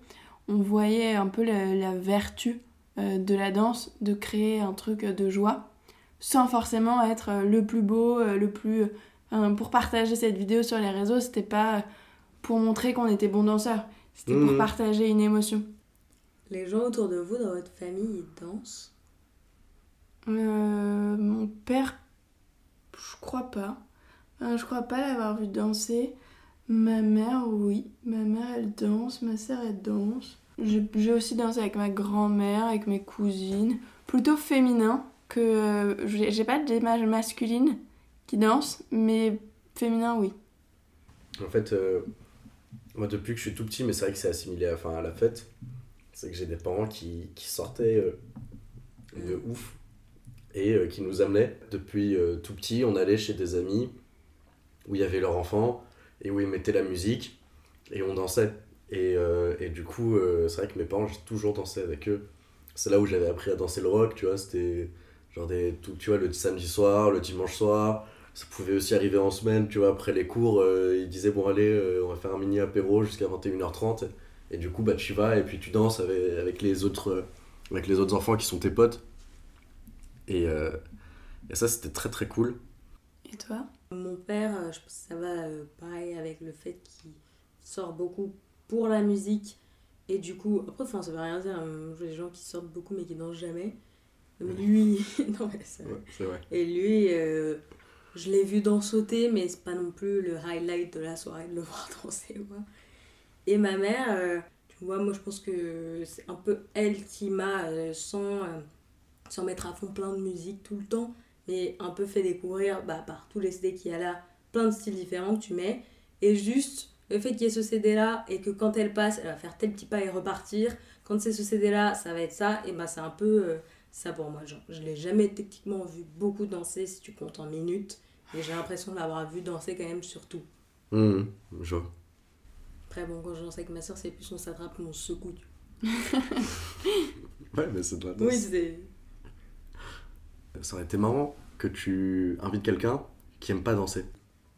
on voyait un peu la, vertu de la danse, de créer un truc de joie, sans forcément être euh, le plus beau, euh, le plus... enfin, pour partager cette vidéo sur les réseaux, c'était pas pour montrer qu'on était bon danseur, c'était pour Mhm. partager une émotion. Les gens autour de vous, dans votre famille, ils dansent? Euh, mon père, je crois pas. Euh, je crois pas l'avoir vu danser. Ma mère, oui. Ma mère, elle danse. Ma sœur, elle danse. J'ai aussi dansé avec ma grand-mère, avec mes cousines. Plutôt féminin que. euh, J'ai pas d'image masculine qui danse, mais féminin, oui. En fait, euh, moi depuis que je suis tout petit, mais c'est vrai que c'est assimilé à, enfin, à la fête, c'est que j'ai des parents qui, qui sortaient euh, de ouf et euh, qui nous amenaient. Depuis tout petit, on allait chez des amis où il y avait leur enfant et où ils mettaient la musique et on dansait. Et, et du coup, c'est vrai que mes parents, j'ai toujours dansé avec eux. C'est là où j'avais appris à danser le rock, tu vois, c'était genre des, tout, tu vois, le samedi soir, le dimanche soir, ça pouvait aussi arriver en semaine, tu vois, après les cours, euh, ils disaient bon allez, euh, on va faire un mini apéro jusqu'à 21h30 et du coup bah tu vas et puis tu danses avec, avec les autres euh, avec les autres enfants qui sont tes potes. Et, euh, et ça c'était très très cool. Et toi? Mon père, je pense que ça va euh, pareil avec le fait qu'il sort beaucoup pour la musique. Et du coup, après, enfin, ça veut rien dire. hein, Je vois des gens qui sortent beaucoup mais qui dansent jamais. Mais lui, non, mais Ouais, c'est vrai. Et lui, euh, je l'ai vu dans sauter, mais c'est pas non plus le highlight de la soirée de le voir danser. Quoi. Et ma mère, euh, tu vois, moi je pense que c'est un peu elle qui m'a, euh, sans, sans mettre à fond plein de musique tout le temps, mais un peu fait découvrir bah, par tous les CD qu'il y a là, plein de styles différents que tu mets. Et juste le fait qu'il y ait ce CD là et que quand elle passe, elle va faire tel petit pas et repartir. Quand c'est ce CD là, ça va être ça. Et bah c'est un peu ça pour moi. Genre, je l'ai jamais techniquement vu beaucoup danser si tu comptes en minutes. Et j'ai l'impression de l'avoir vu danser quand même sur tout. Hum, je vois. Après, bon, quand je danse avec ma soeur, c'est plus on s'attrape, on se. Ouais, mais c'est de la danse. Oui, c'est. Ça aurait été marrant que tu invites quelqu'un qui aime pas danser.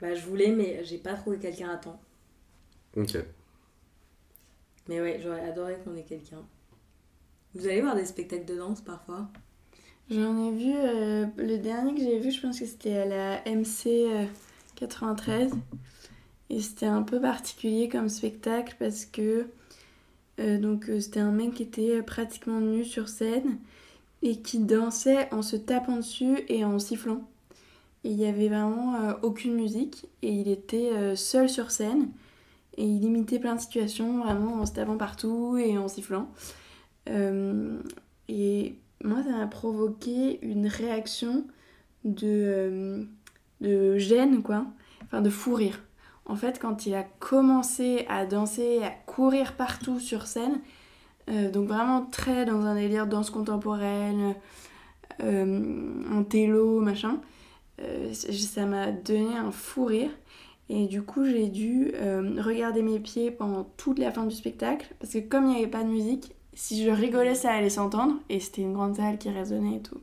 Bah, je voulais, mais j'ai pas trouvé quelqu'un à temps. Ok. Mais ouais, j'aurais adoré qu'on ait quelqu'un. Vous allez voir des spectacles de danse parfois J'en ai vu, euh, le dernier que j'ai vu, je pense que c'était à la MC euh, 93. Et c'était un peu particulier comme spectacle parce que euh, euh, c'était un mec qui était pratiquement nu sur scène et qui dansait en se tapant dessus et en sifflant. Et il y avait vraiment euh, aucune musique et il était euh, seul sur scène et il imitait plein de situations vraiment en se tapant partout et en sifflant. Euh, et moi, ça m'a provoqué une réaction de, euh, de gêne, quoi. Enfin, de fou rire. En fait, quand il a commencé à danser, à courir partout sur scène, euh, donc vraiment très dans un délire danse contemporaine, un télo, machin, ça m'a donné un fou rire. Et du coup, j'ai dû regarder mes pieds pendant toute la fin du spectacle, parce que comme il n'y avait pas de musique, si je rigolais, ça allait s'entendre, et c'était une grande salle qui résonnait et tout.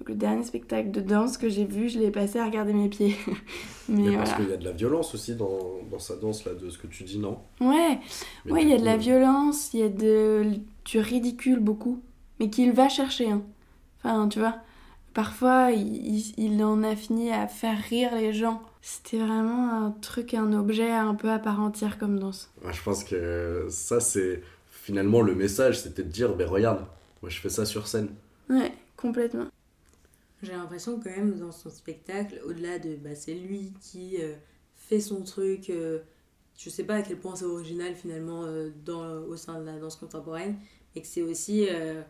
Donc le dernier spectacle de danse que j'ai vu, je l'ai passé à regarder mes pieds. Mais, Mais parce voilà. qu'il y a de la violence aussi dans, dans sa danse, là, de ce que tu dis, non? Ouais, Mais ouais, il y a de la coup, violence, il y a de... du ridicule beaucoup, mais qu'il va chercher. Hein. Enfin, tu vois, parfois, il, il- il en a fini à faire rire les gens. C'était vraiment un truc, un objet un peu à part entière comme danse. ouais, Je pense que ça, c'est finalement le message, c'était de dire, ben regarde, moi je fais ça sur scène. Ouais, complètement. J'ai l'impression quand même dans son spectacle, au-delà de bah, c'est lui qui euh, fait son truc, euh, je sais pas à quel point c'est original finalement euh, dans, au sein de la danse contemporaine, et que c'est aussi euh,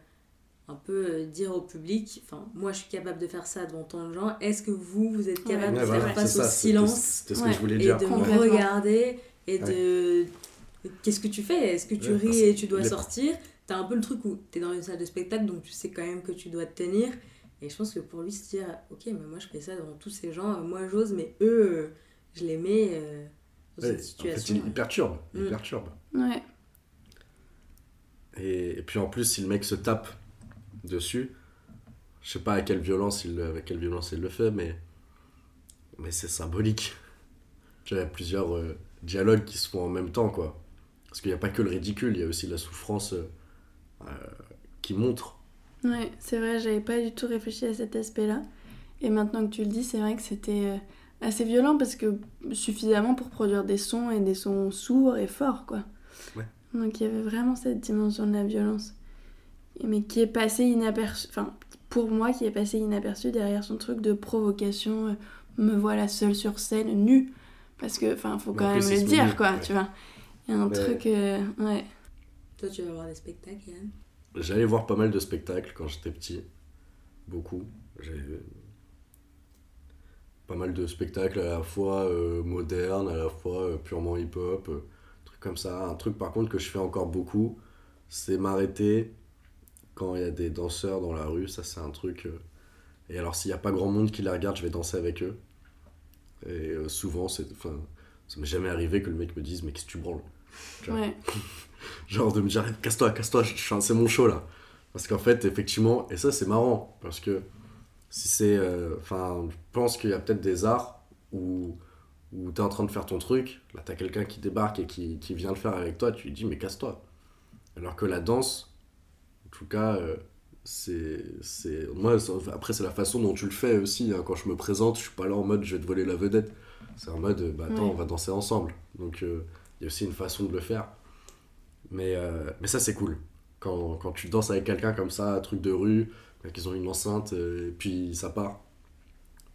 un peu dire au public, enfin moi je suis capable de faire ça devant tant de gens, est-ce que vous, vous êtes capable Ouais, de faire face au ça, silence C'était ce Ouais. que je voulais et dire. de me regarder et de qu'est-ce que tu fais? Est-ce que tu Ouais, ris et tu dois les- sortir? T'as un peu le truc où t'es dans une salle de spectacle donc tu sais quand même que tu dois te tenir et je pense que pour lui se dire ok mais moi je fais ça devant tous ces gens moi j'ose mais eux je les mets euh, dans Ouais, cette en fait, situation il, il perturbe, il Mm. perturbe. Ouais, Et, et puis en plus, si le mec se tape dessus, je sais pas à quelle violence il, avec quelle violence il le fait, mais, mais c'est symbolique. Tu vois, il y a plusieurs euh, dialogues qui se font en même temps, quoi. Parce qu'il n'y a pas que le ridicule, il y a aussi la souffrance euh, euh, qui montre. ouais, c'est vrai, j'avais pas du tout réfléchi à cet aspect-là. Et maintenant que tu le dis, c'est vrai que c'était euh, assez violent parce que suffisamment pour produire des sons et des sons sourds et forts, quoi. Ouais. Donc il y avait vraiment cette dimension de la violence. Mais qui est passé inaperçu, enfin, pour moi, qui est passé inaperçu derrière son truc de provocation. me voilà seule sur scène, nue. Parce que, enfin, faut quand même le dire, nu, quoi, ouais. tu vois. Il y a un Mais- truc, euh, ouais. toi tu vas voir des spectacles Yann? J'allais voir pas mal de spectacles quand j'étais petit. Beaucoup. J'ai pas mal de spectacles à la fois euh, modernes, à la fois euh, purement hip-hop, euh, trucs comme ça. Un truc par contre que je fais encore beaucoup, c'est m'arrêter quand il y a des danseurs dans la rue. Ça, c'est un truc. euh, Et alors, s'il n'y a pas grand monde qui les regarde, je vais danser avec eux. Et euh, souvent, c'est. Enfin, ça m'est jamais arrivé que le mec me dise Mais qu'est-ce que tu branles. Ouais, Genre de me dire, casse-toi, casse-toi, c'est mon show là. Parce qu'en fait, effectivement, et ça c'est marrant, parce que Si c'est. euh, Enfin, je pense qu'il y a peut-être des arts où, où tu es en train de faire ton truc, là, tu as quelqu'un qui débarque et qui, qui vient le faire avec toi, tu lui dis, mais casse-toi. Alors que la danse, en tout cas, euh, c'est. c'est- Moi, après, c'est la façon dont tu le fais aussi. hein. Quand je me présente, je suis pas là en mode, je vais te voler la vedette. C'est en mode, bah attends, Ouais. on va danser ensemble. Donc, euh, il y a aussi une façon de le faire. Mais, euh, mais ça, c'est cool. Quand, quand tu danses avec quelqu'un comme ça, un truc de rue, qu'ils ont une enceinte, euh, et puis ça part.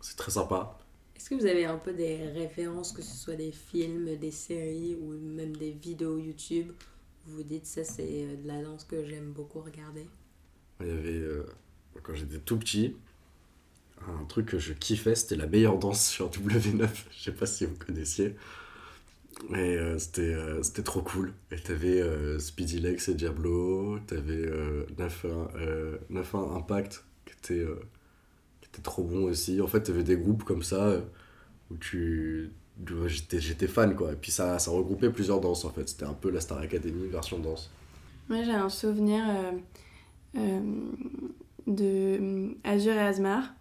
C'est très sympa. Est-ce que vous avez un peu des références, que ce soit des films, des séries ou même des vidéos YouTube où vous dites ça c'est de la danse que j'aime beaucoup regarder? Il y avait, quand j'étais tout petit, un truc que je kiffais, c'était la meilleure danse sur W9. Je sais pas si vous connaissiez. Mais euh, c'était euh, c'était trop cool. Et t'avais euh, Speedy Legs et Diablo, t'avais euh, 9-1 euh, 9-1 Impact qui était, euh, qui était trop bon aussi. En fait, t'avais des groupes comme ça euh, où tu. J'étais fan quoi. Et puis ça, ça regroupait plusieurs danses en fait. C'était un peu la Star Academy version danse. Moi, j'ai un souvenir euh, euh, de euh, Azur et Asmar.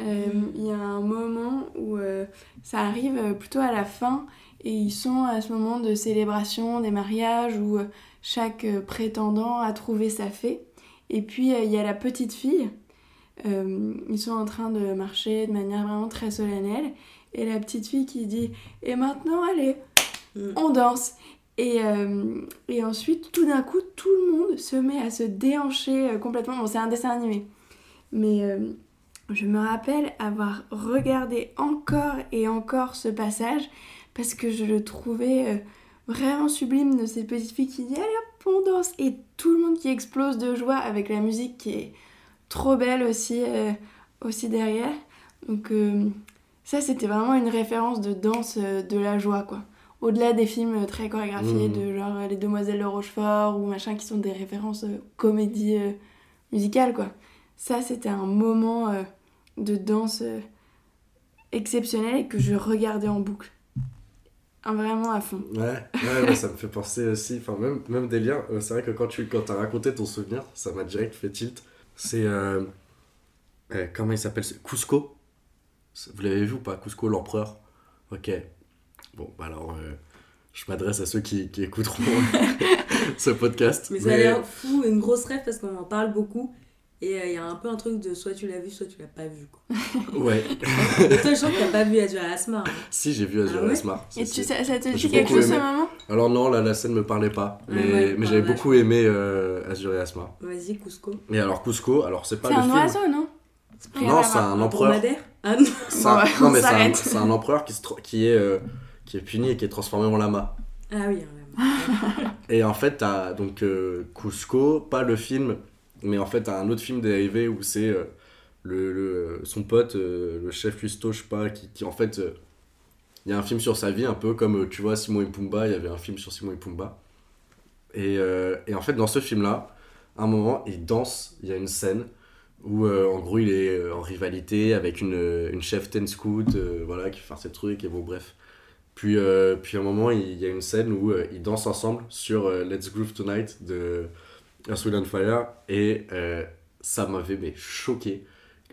Euh. Il y a un moment où euh, ça arrive euh, plutôt à la fin et ils sont à ce moment de célébration des mariages où chaque prétendant a trouvé sa fée. Et puis il y a la petite fille. Ils sont en train de marcher de manière vraiment très solennelle. Et la petite fille qui dit Et maintenant, allez, Mm. on danse. Et, euh, et ensuite, tout d'un coup, tout le monde se met à se déhancher complètement. Bon, c'est un dessin animé. Mais euh, je me rappelle avoir regardé encore et encore ce passage parce que je le trouvais euh, vraiment sublime de cette petite fille qui dit Allez hop, on danse. Et tout le monde qui explose de joie avec la musique qui est trop belle aussi, euh, aussi derrière. Donc, euh, ça, c'était vraiment une référence de danse euh, de la joie, quoi au-delà des films très chorégraphiés Mhm. de genre Les Demoiselles de Rochefort ou machin qui sont des références comédie musicale quoi. Ça c'était un moment de danse euh, exceptionnel et que je regardais en boucle. Un, vraiment à fond. Ouais, ouais, ça me fait penser aussi, enfin même, même des liens, euh, c'est vrai que quand tu quand as raconté ton souvenir, ça m'a direct fait tilt. C'est, euh, euh, comment il s'appelle c'est Cusco? Vous l'avez vu ou pas? Cusco l'empereur Ok. Bon, bah alors, euh, je m'adresse à ceux qui, qui écouteront ce podcast. Mais ça a l'air fou, une grosse rêve parce qu'on en parle beaucoup. Et euh, il y a un peu un truc de soit tu l'as vu, soit tu l'as pas vu. Quoi. Ouais, Et toi, je sens que t'as pas vu Azur et Asmar. hein. si j'ai vu Azure Ah ouais Asmar. Et tu, ça, ça te dit quelque chose ce aimé. moment Alors non, là, la scène me parlait pas, mais, Ah ouais, mais ah j'avais beaucoup aimé euh, Azure et Asmar. Vas-y, Cusco. Et alors Cusco, alors c'est pas C'est le un film. oiseau, non? Rien Non, à c'est un empereur. Ah non C'est un- Bon, ouais, non, on mais c'est un, c'est empereur qui, se tro- qui, est, euh, qui est puni et qui est transformé en lama. Ah oui, un lama. Et en fait, t'as donc euh, Cusco, pas le film, mais en fait, un autre film dérivé où c'est euh, le, le- son pote, euh, le chef cuistot, je sais pas, qui, qui en fait. euh, Il y a un film sur sa vie, un peu comme tu vois Simon et Pumba, il y avait un film sur Simon et Pumba. Et, et en fait, dans ce film-là, à un moment, il danse, il y a une scène où en gros il est en rivalité avec une, une chef ten scout, euh, voilà, qui fait ses trucs, et bon, bref. Puis, puis à un moment, il y a une scène où ils dansent ensemble sur Let's Groove Tonight de Earth, Wind and Fire, et euh, ça m'avait mais choqué.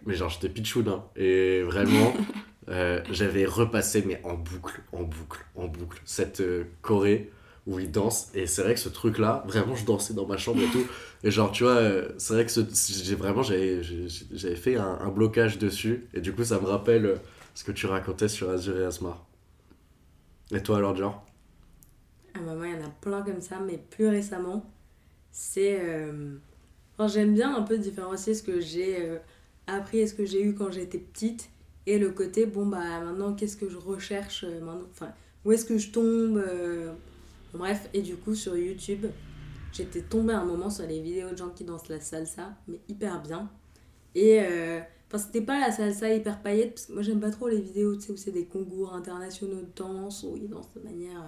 Mais genre, j'étais pitchoun, et vraiment, euh, j'avais repassé, mais en boucle, en boucle, en boucle, cette euh, choré où ils dansent, et c'est vrai que ce truc-là, vraiment, je dansais dans ma chambre et tout. Et genre, tu vois, euh, c'est vrai que ce- j'ai vraiment, j'avais fait un, un blocage dessus, et du coup, ça me rappelle euh, ce que tu racontais sur Azure et Asmar. Et toi alors, genre Ah bah moi, il y en a plein comme ça, mais plus récemment, c'est... euh, enfin, J'aime bien un peu différencier ce que j'ai euh, appris et ce que j'ai eu quand j'étais petite, et le côté, bon bah maintenant, qu'est-ce que je recherche euh, maintenant Enfin, où est-ce que je tombe euh, Bref, et du coup, sur YouTube, j'étais tombée un moment sur les vidéos de gens qui dansent la salsa, mais hyper bien. Et... Enfin, c'était pas la salsa hyper paillette, parce que moi j'aime pas trop les vidéos tu sais, où c'est des concours internationaux de danse, où ils dansent de manière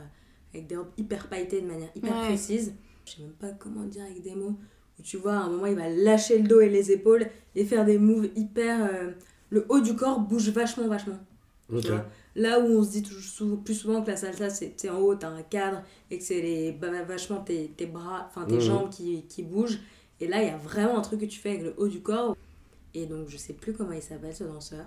avec des robes hyper pailletées de manière hyper Ouais. précise. Je sais même pas comment dire avec des mots. Où tu vois, à un moment, il va lâcher le dos et les épaules et faire des moves hyper. euh, le haut du corps bouge vachement, vachement. tu Ok. vois. Là où on se dit toujours, plus souvent que la salsa, c'est en haut, t'as un cadre et que c'est les, bah, vachement tes, tes bras, enfin tes jambes qui, qui bougent. Et là, il y a vraiment un truc que tu fais avec le haut du corps. Et donc, je sais plus comment il s'appelle ce danseur.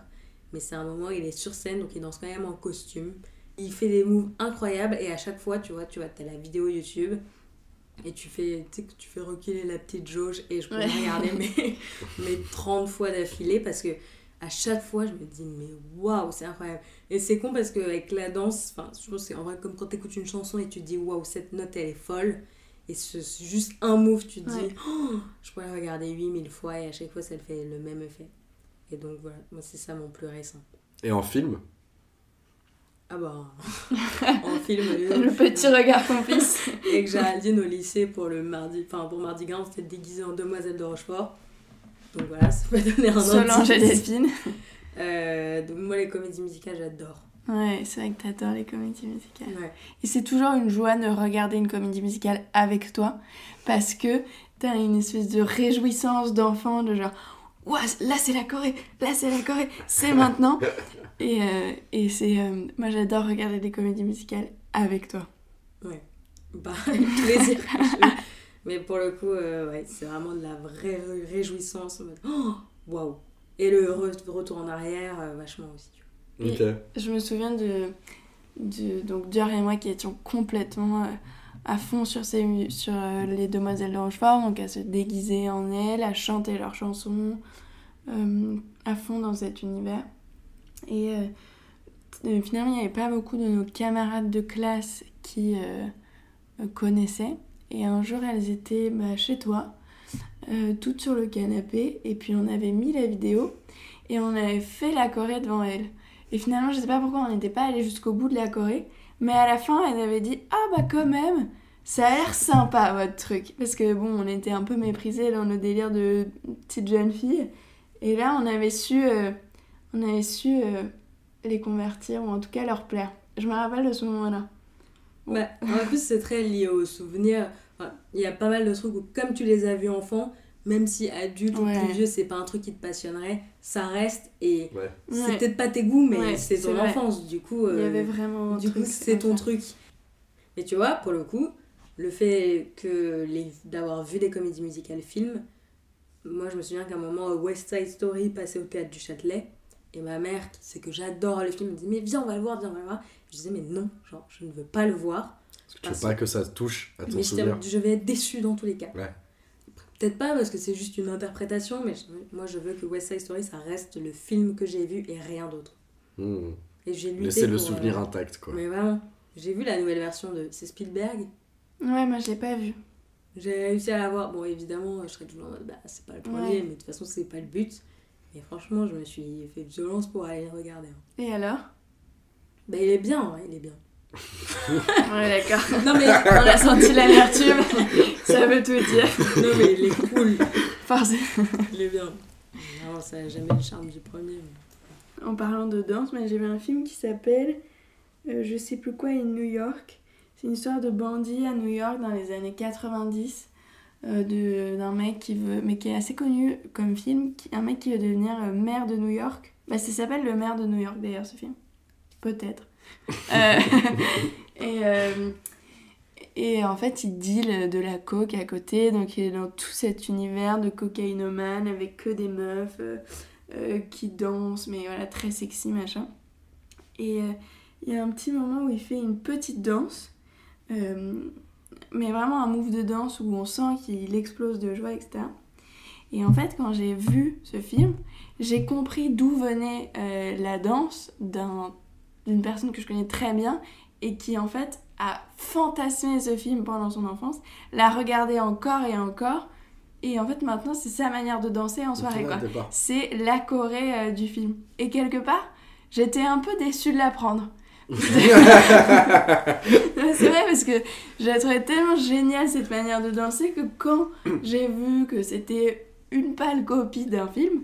Mais c'est un moment où il est sur scène, donc il danse quand même en costume. Il fait des moves incroyables et à chaque fois, tu vois, tu vois, as la vidéo YouTube et tu fais, tu sais, que tu fais reculer la petite jauge et je peux Ouais. regarder mes, mes 30 fois d'affilée parce que à chaque fois, je me dis, mais waouh, c'est incroyable. Et c'est con parce qu'avec la danse, enfin, je pense que c'est en vrai comme quand t'écoutes une chanson et tu te dis, waouh, cette note elle est folle. Et ce, c'est juste un move, tu te dis, Ouais. Oh, je pourrais regarder 8000 fois et à chaque fois ça le fait le même effet. Et donc voilà, moi c'est ça mon plus récent. Et en film? Ah bah, en film, Le petit regard complice. et que Géraldine au lycée pour le mardi, enfin pour Mardi Gras, on s'était déguisé en demoiselle de Rochefort. Donc voilà, ça peut donner un Solange et. Delphine. Euh, donc moi les comédies musicales j'adore. Ouais, c'est vrai que t'adores les comédies musicales. Ouais. Et c'est toujours une joie de regarder une comédie musicale avec toi parce que t'as une espèce de réjouissance d'enfant de genre Ouah, là c'est la Corée, là c'est la Corée, c'est maintenant. Et, euh, et c'est. euh, moi j'adore regarder des comédies musicales avec toi. Bah, avec plaisir. Mais pour le coup, euh, ouais, c'est vraiment de la vraie ré- réjouissance. Oh, Waouh! Et le re- retour en arrière, euh, vachement aussi. Je me souviens de. de donc Dior et moi qui étions complètement euh, à fond sur, ces, sur euh, les demoiselles de Rochefort, donc à se déguiser en elles, à chanter leurs chansons, euh, à fond dans cet univers. Et euh, finalement, il n'y avait pas beaucoup de nos camarades de classe qui connaissaient. Et un jour, elles étaient bah, chez toi, toutes sur le canapé, et puis on avait mis la vidéo et on avait fait la Corée devant elles. Et finalement, je sais pas pourquoi on n'était pas allé jusqu'au bout de la Corée, mais à la fin, elle avait dit Ah bah quand même, ça a l'air sympa votre truc. Parce que bon, on était un peu méprisés dans nos délires de petites jeunes filles. Et là, on avait su, euh, on avait su euh, les convertir, ou en tout cas leur plaire. Je me rappelle de ce moment-là. Bah, en plus, c'est très lié aux souvenirs. Il y a pas mal de trucs où, comme tu les as vus enfant, même si adulte ou plus vieux, c'est pas un truc qui te passionnerait, ça reste et Ouais. c'est Ouais. peut-être pas tes goûts, mais Ouais, c'est ton vrai. enfance. Du coup, Il y euh, avait vraiment du coup, c'est ton truc. Et tu vois, pour le coup, le fait que les... d'avoir vu des comédies musicales films, moi je me souviens qu'à un moment, West Side Story passait au théâtre du Châtelet, et ma mère, qui sait que j'adore le film, me dit Mais viens, on va le voir, viens, on va le voir. Je disais Mais non, genre, je ne veux pas le voir. Parce que tu veux pas que ça touche à ton Mais souvenir. je, je vais être déçue dans tous les cas. Ouais. Peut-être pas parce que c'est juste une interprétation, mais je- moi je veux que West Side Story ça reste le film que j'ai vu et rien d'autre. Hmm. Et j'ai lutté Laisser le souvenir euh, intact, quoi. Mais vraiment, j'ai vu la nouvelle version de. C'est Spielberg? Ouais, moi je l'ai pas vu. J'ai réussi à la voir. Bon, évidemment, je serais toujours en mode, bah, c'est pas le premier, Ouais. mais de toute façon, c'est pas le but. Et franchement, je me suis fait violence pour aller le regarder. hein. Et alors? Bah, il est bien, ouais, il est bien. Ouais, d'accord. Non, mais, On a senti l'amertume, ça veut tout dire. non, mais il est cool. Forcément. Il est bien. Non, ça n'a jamais le charme du premier. En parlant de danse, mais j'ai vu un film qui s'appelle euh, Je sais plus quoi in New York. C'est une histoire de bandit à New York dans les années 90. euh, d'un mec qui veut, mais qui est assez connu comme film, qui- un mec qui veut devenir euh, maire de New York. Bah, ça s'appelle Le maire de New York d'ailleurs, ce film. Peut-être. Euh, et, euh, et en fait, il deal de la coke à côté, donc il est dans tout cet univers de cocaïnomane avec que des meufs. euh, qui danse, mais voilà, très sexy, machin. Et il y a un petit moment où il fait une petite danse, mais vraiment un move de danse où on sent qu'il explose de joie, etc. Et en fait, quand j'ai vu ce film, j'ai compris d'où venait la danse d'un- d'une personne que je connais très bien et qui en fait a fantasmé ce film pendant son enfance, l'a regardé encore et encore, et en fait maintenant c'est sa manière de danser en soirée c'est la Corée euh, du film. Et quelque part, j'étais un peu déçue de l'apprendre. c'est vrai parce que j'ai trouvé tellement géniale cette manière de danser que quand j'ai vu que c'était une pâle copie d'un film,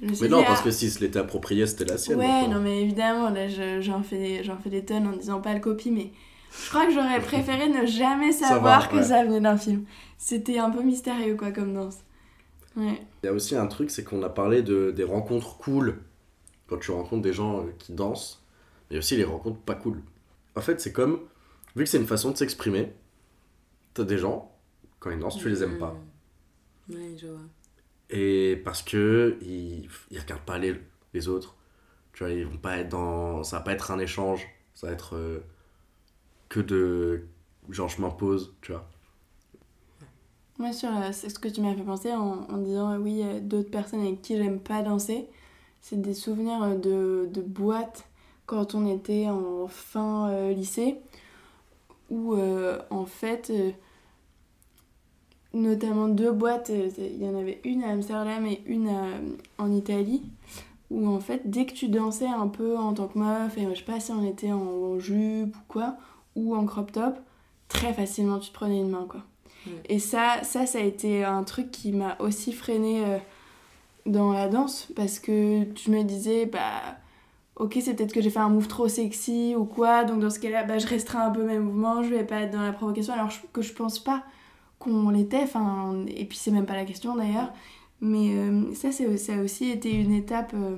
Mais dit, non, parce ah, que si se l'était approprié, c'était la sienne. Ouais, non mais évidemment, là je- j'en fais, des- j'en fais des tonnes en disant pas le copie, mais je crois que j'aurais préféré ne jamais savoir que ouais. ça venait d'un film. C'était un peu mystérieux quoi comme danse. Ouais. Il y a aussi un truc, c'est qu'on a parlé de, des rencontres cool quand tu rencontres des gens euh, qui dansent, mais il y a aussi les rencontres pas cool. En fait, c'est comme, vu que c'est une façon de s'exprimer, t'as des gens, quand ils dansent, tu les aimes pas. Ouais, je vois. Et parce que ils, ils regardent pas les, les autres. Tu vois, ils vont pas être dans. Ça va pas être un échange. Ça va être euh, que de. Genre, je m'impose, tu vois. Moi, sur euh, ce que tu m'as fait penser en, en disant oui, euh, d'autres personnes avec qui j'aime pas danser, c'est des souvenirs euh, de, de boîtes quand on était en fin lycée, où en fait, notamment deux boîtes, euh, il y en avait une à Amsterdam et une à- en Italie, où en fait, dès que tu dansais un peu en tant que meuf, et je sais pas si on était en, en jupe ou quoi, ou en crop top, très facilement tu te prenais une main quoi. Et ça, ça, ça a été un truc qui m'a aussi freiné dans la danse parce que je me disais, bah, ok, c'est peut-être que j'ai fait un move trop sexy ou quoi, donc dans ce cas-là, bah, je restreins un peu mes mouvements, je vais pas être dans la provocation, alors que je pense pas qu'on l'était, enfin, et puis c'est même pas la question d'ailleurs, mais euh, ça, c'est, ça a aussi été une étape euh,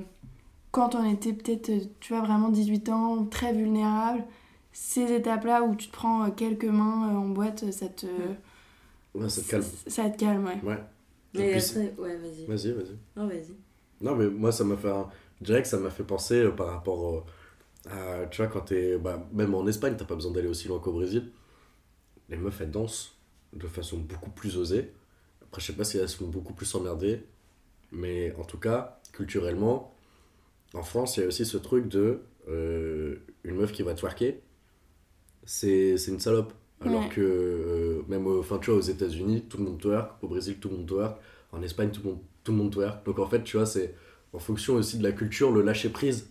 quand on était peut-être, euh, tu vois, vraiment 18 ans, très vulnérable. Ces étapes-là où tu te prends euh, quelques mains en boîte, ça te, Ouais, ça te calme. ça te calme, ouais. Ouais. Mais plus, après, ouais, vas-y. Vas-y, vas-y. Non, vas-y. Non, mais moi, ça m'a fait. Un... Je dirais que ça m'a fait penser euh, par rapport euh, à. Tu vois, quand t'es. Bah, même en Espagne, t'as pas besoin d'aller aussi loin qu'au Brésil. Les meufs, elles dansent de façon beaucoup plus osée. Après, je sais pas si elles sont beaucoup plus emmerdées. Mais en tout cas, culturellement, en France, il y a aussi ce truc de. euh, une meuf qui va twerker, c'est c'est une salope. Alors Ouais. que, euh, même au- enfin, tu vois, aux États-Unis, tout le monde twerk. Au Brésil, tout le monde twerk. En Espagne, tout le monde, tout le monde twerk. Donc en fait, tu vois, c'est en fonction aussi de la culture, le lâcher prise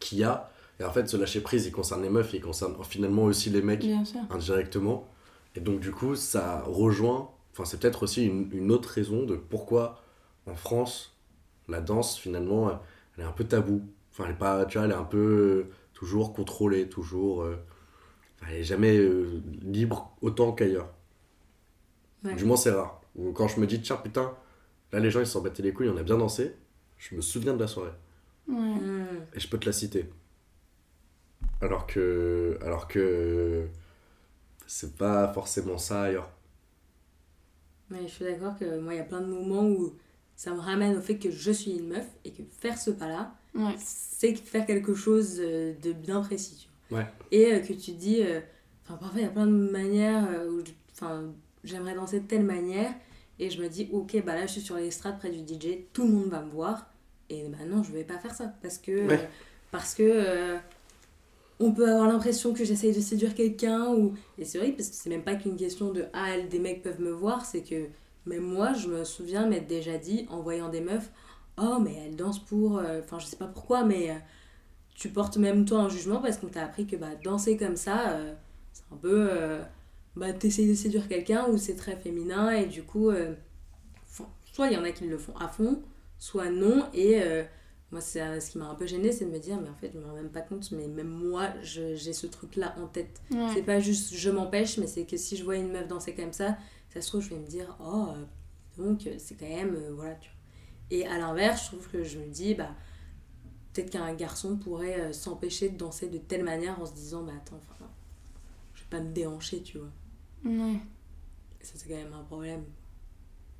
qu'il y a. Et en fait, ce lâcher prise, il concerne les meufs, il concerne finalement aussi les mecs indirectement. Et donc, du coup, ça rejoint. Enfin, c'est peut-être aussi une, une autre raison de pourquoi en France, la danse, finalement, elle est un peu tabou. Enfin, elle est pas. Tu vois, elle est un peu euh, toujours contrôlée, toujours. euh, elle est jamais euh, libre autant qu'ailleurs. Ouais. Du moins, c'est rare. Ou quand je me dis, tiens, putain, là, les gens, ils s'en battaient les couilles, on a bien dansé, je me souviens de la soirée. Ouais. Et je peux te la citer. Alors que. Alors que. C'est pas forcément ça ailleurs. Mais je suis d'accord que moi, il y a plein de moments où ça me ramène au fait que je suis une meuf et que faire ce pas-là, Ouais. c'est faire quelque chose euh, de bien précis. Tu vois. Ouais. Et euh, que tu te dis, euh, enfin, parfois il y a plein de manières où j'aimerais danser de telle manière et je me dis, ok, bah là je suis sur l'estrade près du DJ, tout le monde va me voir et bah non, je vais pas faire ça parce que. Ouais. euh, parce que. On peut avoir l'impression que j'essaye de séduire quelqu'un ou et c'est vrai parce que c'est même pas qu'une question de ah des mecs peuvent me voir c'est que même moi je me souviens m'être déjà dit en voyant des meufs oh mais elle danse pour euh, enfin je sais pas pourquoi mais euh, tu portes même toi un jugement parce qu'on t'a appris que bah danser comme ça euh, c'est un peu bah t'essayes de séduire quelqu'un ou c'est très féminin et du coup soit il y en a qui le font à fond soit non et moi, c'est, euh, ce qui m'a un peu gênée, c'est de me dire, mais en fait, je me rends même pas compte, mais même moi, je- j'ai ce truc-là en tête. Ouais. C'est pas juste je m'empêche, mais c'est que si je vois une meuf danser comme ça, ça se trouve, je vais me dire, oh, euh, donc euh, c'est quand même. euh, voilà, tu vois. Et à l'inverse, je trouve que je me dis, bah, peut-être qu'un garçon pourrait euh, s'empêcher de danser de telle manière en se disant, bah attends, enfin, je vais pas me déhancher, tu vois. Ouais. Et ça, c'est quand même un problème.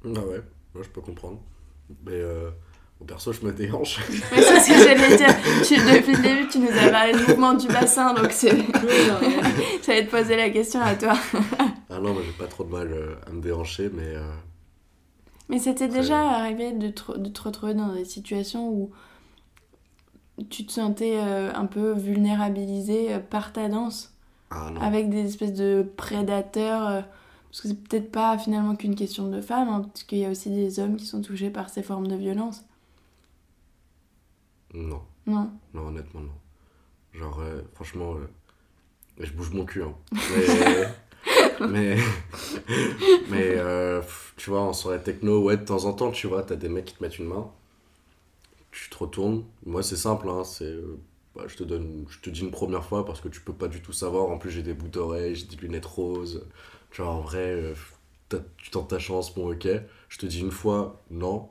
Ah ouais, moi je peux comprendre. Mais euh, au perso, je me déhanche. Mais c'est ce que j'allais dire. Tu, depuis le début, tu nous as parlé de mouvement du bassin, donc c'est... J'allais te poser la question à toi. ah non, moi j'ai pas trop de mal euh, à me déhancher, mais. euh, Mais c'était déjà arrivé de te, de te retrouver dans des situations où tu te sentais euh, un peu vulnérabilisé euh, par ta danse, Ah non. avec des espèces de prédateurs. euh, parce que c'est peut-être pas finalement qu'une question de femmes, hein, parce qu'il y a aussi des hommes qui sont touchés par ces formes de violence. Non, Non. non, honnêtement, non. Genre, euh, franchement, euh, je bouge mon cul, hein. Mais. mais. mais, euh, pff, tu vois, en soirée techno, ouais, de temps en temps, tu vois, t'as des mecs qui te mettent une main. Tu te retournes. Moi, c'est simple, hein. C'est. euh, bah, je te donne. Je te dis une première fois parce que tu peux pas du tout savoir. En plus, j'ai des bouts d'oreilles, j'ai des lunettes roses. Tu vois, en vrai, euh, tu tentes ta chance, bon, ok. Je te dis une fois, non.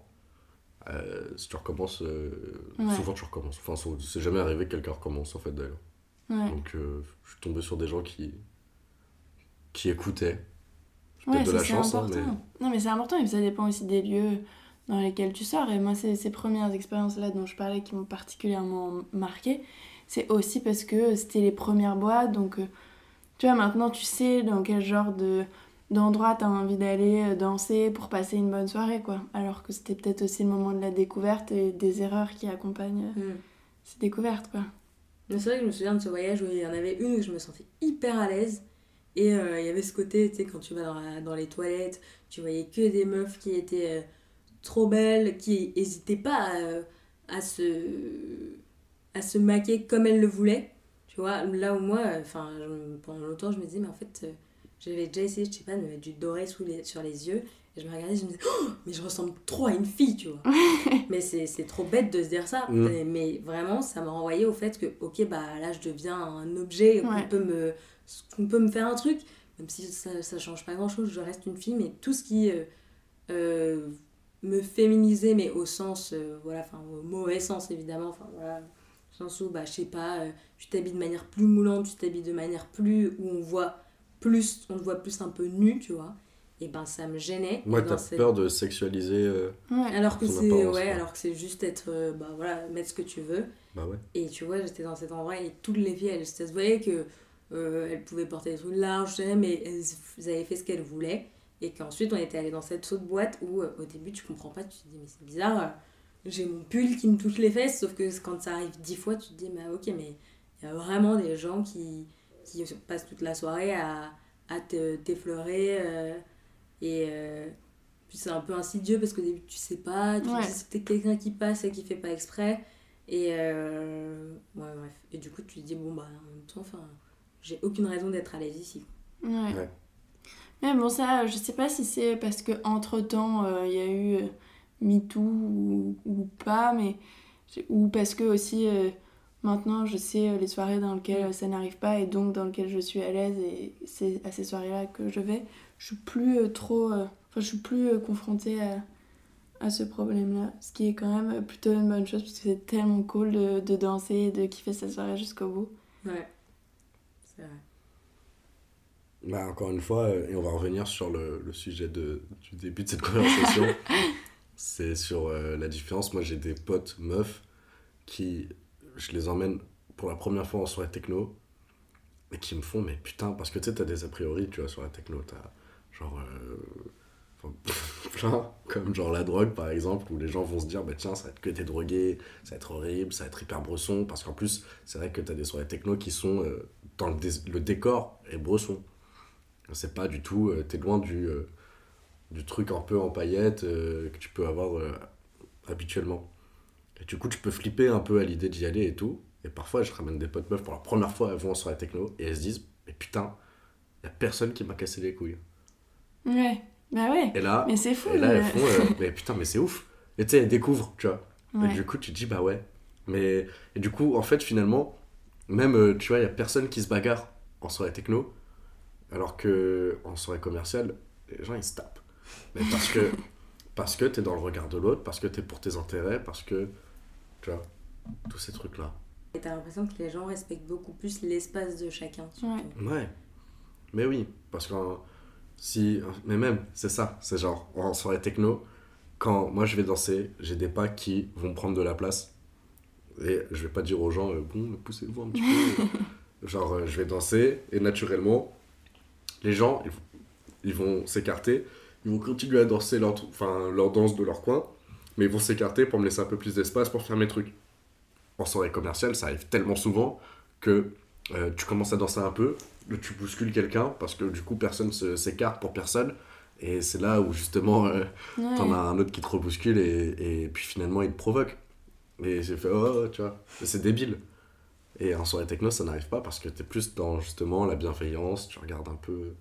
Euh, si tu recommences, euh, Ouais. souvent tu recommences. Enfin, c'est- jamais arrivé que quelqu'un recommence, en fait, d'ailleurs. Ouais. Donc, euh, je suis tombé sur des gens qui, qui écoutaient. Ouais, de la hein, mais. Non, mais c'est important, et puis ça dépend aussi des lieux dans lesquelles tu sors. Et moi, c'est ces premières expériences-là dont je parlais qui m'ont particulièrement marqué. C'est aussi parce que c'était les premières boîtes. Donc, tu vois, maintenant, tu sais dans quel genre de d'endroit t'as envie d'aller euh, danser pour passer une bonne soirée, quoi. Alors que c'était peut-être aussi le moment de la découverte et des erreurs qui accompagnent euh, mm. ces découvertes, quoi. C'est vrai que je me souviens de ce voyage où il y en avait une où je me sentais hyper à l'aise. Et il y avait ce côté, tu sais, quand tu vas dans, dans, les toilettes, tu voyais que des meufs qui étaient trop belle, qui n'hésitait pas à, se, à se maquiller comme elle le voulait. Tu vois, là où moi, enfin, pendant longtemps, je me disais, mais en fait, euh, j'avais déjà essayé, je sais pas, de mettre du doré sous les, sur les yeux. Et je me regardais, je me disais, oh, mais je ressemble trop à une fille, tu vois. mais c'est trop bête de se dire ça. Mm. Mais, vraiment, ça m'a renvoyé au fait que, ok, bah là, je deviens un objet, qu'on peut, me, qu'on peut me faire un truc. Même si ça, ça change pas grand chose, je reste une fille, mais tout ce qui. Euh, euh, me féminiser, mais au sens, euh, voilà, enfin, au mauvais sens évidemment, enfin voilà, au sens où, bah, je sais pas, euh, tu t'habilles de manière plus moulante, tu t'habilles de manière plus, où on voit plus, on te voit plus un peu nu, tu vois, et ben ça me gênait. Moi, t'as peur de sexualiser. Euh, alors que c'est, ouais, alors que c'est juste être, bah voilà, mettre ce que tu veux. Bah ouais. Et tu vois, j'étais dans cet endroit et toutes les filles, elles, ça se voyait que elles pouvaient porter des trucs larges, mais elles avaient fait ce qu'elles voulaient. Et qu'ensuite, on était allé dans cette autre boîte où, euh, au début, tu comprends pas, tu te dis, mais c'est bizarre, euh, j'ai mon pull qui me touche les fesses, sauf que quand ça arrive dix fois, tu te dis, mais ok, mais il y a vraiment des gens qui, qui passent toute la soirée à, à t'effleurer. Euh, et puis c'est un peu insidieux parce qu'au début, tu sais pas, tu ouais. dis, c'est quelqu'un qui passe et qui fait pas exprès. Et ouais, bref. Et du coup, tu te dis, bon, bah, en même temps, enfin, j'ai aucune raison d'être à l'aise ici. ouais. Mais bon, ça, je sais pas si c'est parce que entre temps euh, il y a eu euh, MeToo ou, ou, pas, mais. Ou parce que aussi euh, maintenant je sais les soirées dans lesquelles ça n'arrive pas et donc dans lesquelles je suis à l'aise et c'est à ces soirées-là que je vais. Je suis plus trop. Enfin, je suis plus confrontée à, à ce problème-là. Ce qui est quand même plutôt une bonne chose parce que c'est tellement cool de, de danser et de kiffer cette soirée jusqu'au bout. Ouais, c'est vrai. Bah, encore une fois, euh, et on va revenir sur le, le sujet de, du début de cette conversation, c'est sur euh, la différence. Moi, j'ai des potes meufs qui, je les emmène pour la première fois en soirée techno et qui me font, mais putain, parce que tu sais, t'as des a priori, tu vois, sur la techno, t'as genre. Euh, comme genre la drogue par exemple, où les gens vont se dire, bah tiens, ça va être que t'es drogué, ça va être horrible, ça va être hyper bresson, parce qu'en plus, c'est vrai que t'as des soirées techno qui sont. dans le, le décor et bresson. C'est pas du tout, euh, t'es loin du, euh, du truc un peu en paillettes euh, que tu peux avoir habituellement. Et du coup, tu peux flipper un peu à l'idée d'y aller et tout. Et parfois, je ramène des potes meufs pour la première fois, elles vont sur la techno et elles se disent, mais putain, y a personne qui m'a cassé les couilles. Ouais, bah ouais. Et là, mais c'est fou. Et là, elles font, mais putain, mais c'est ouf. Et tu sais, elles découvrent, tu vois. Et du coup, tu te dis, bah ouais. Mais, et du coup, en fait, finalement, même, tu vois, il y a personne qui se bagarre en soirée techno. Alors que en soirée commerciale, les gens ils se tapent. Mais parce que parce que t'es dans le regard de l'autre, parce que t'es pour tes intérêts, parce que tu vois tous ces trucs là. Et t'as l'impression que les gens respectent beaucoup plus l'espace de chacun. Ouais. ouais. Mais oui, parce que si mais même c'est ça, c'est genre en soirée techno, quand moi je vais danser, j'ai des pas qui vont prendre de la place. Et je vais pas dire aux gens, euh, bon, poussez-vous un petit peu. genre, euh, je vais danser et naturellement, les gens, ils, vont s'écarter, ils vont continuer à danser leur, enfin, leur danse de leur coin, mais ils vont s'écarter pour me laisser un peu plus d'espace pour faire mes trucs. En soirée commerciale, ça arrive tellement souvent que euh, tu commences à danser un peu, tu bouscules quelqu'un parce que du coup personne s'écarte pour personne. Et c'est là où justement euh, t'en as un autre qui te rebouscule et, et puis finalement il te provoque. Et j'ai fait oh, tu vois, c'est débile. Et en soirée techno, ça n'arrive pas parce que tu es plus dans justement la bienveillance, tu regardes un peu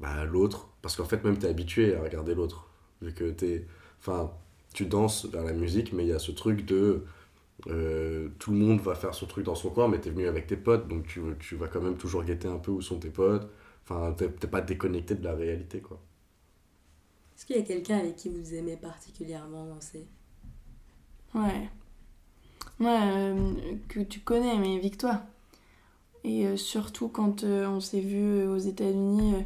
bah, l'autre. Parce qu'en fait, même tu es habitué à regarder l'autre. Vu que es, enfin, tu danses vers la musique, mais il y a ce truc de. Euh, tout le monde va faire son truc dans son coin, mais tu es venu avec tes potes, donc tu, tu vas quand même toujours guetter un peu où sont tes potes. Enfin, t'es pas déconnecté de la réalité, quoi. Est-ce qu'il y a quelqu'un avec qui vous aimez particulièrement danser? Ouais. Ouais, euh, que tu connais, mais Victoire. Et euh, surtout quand euh, on s'est vu aux États-Unis,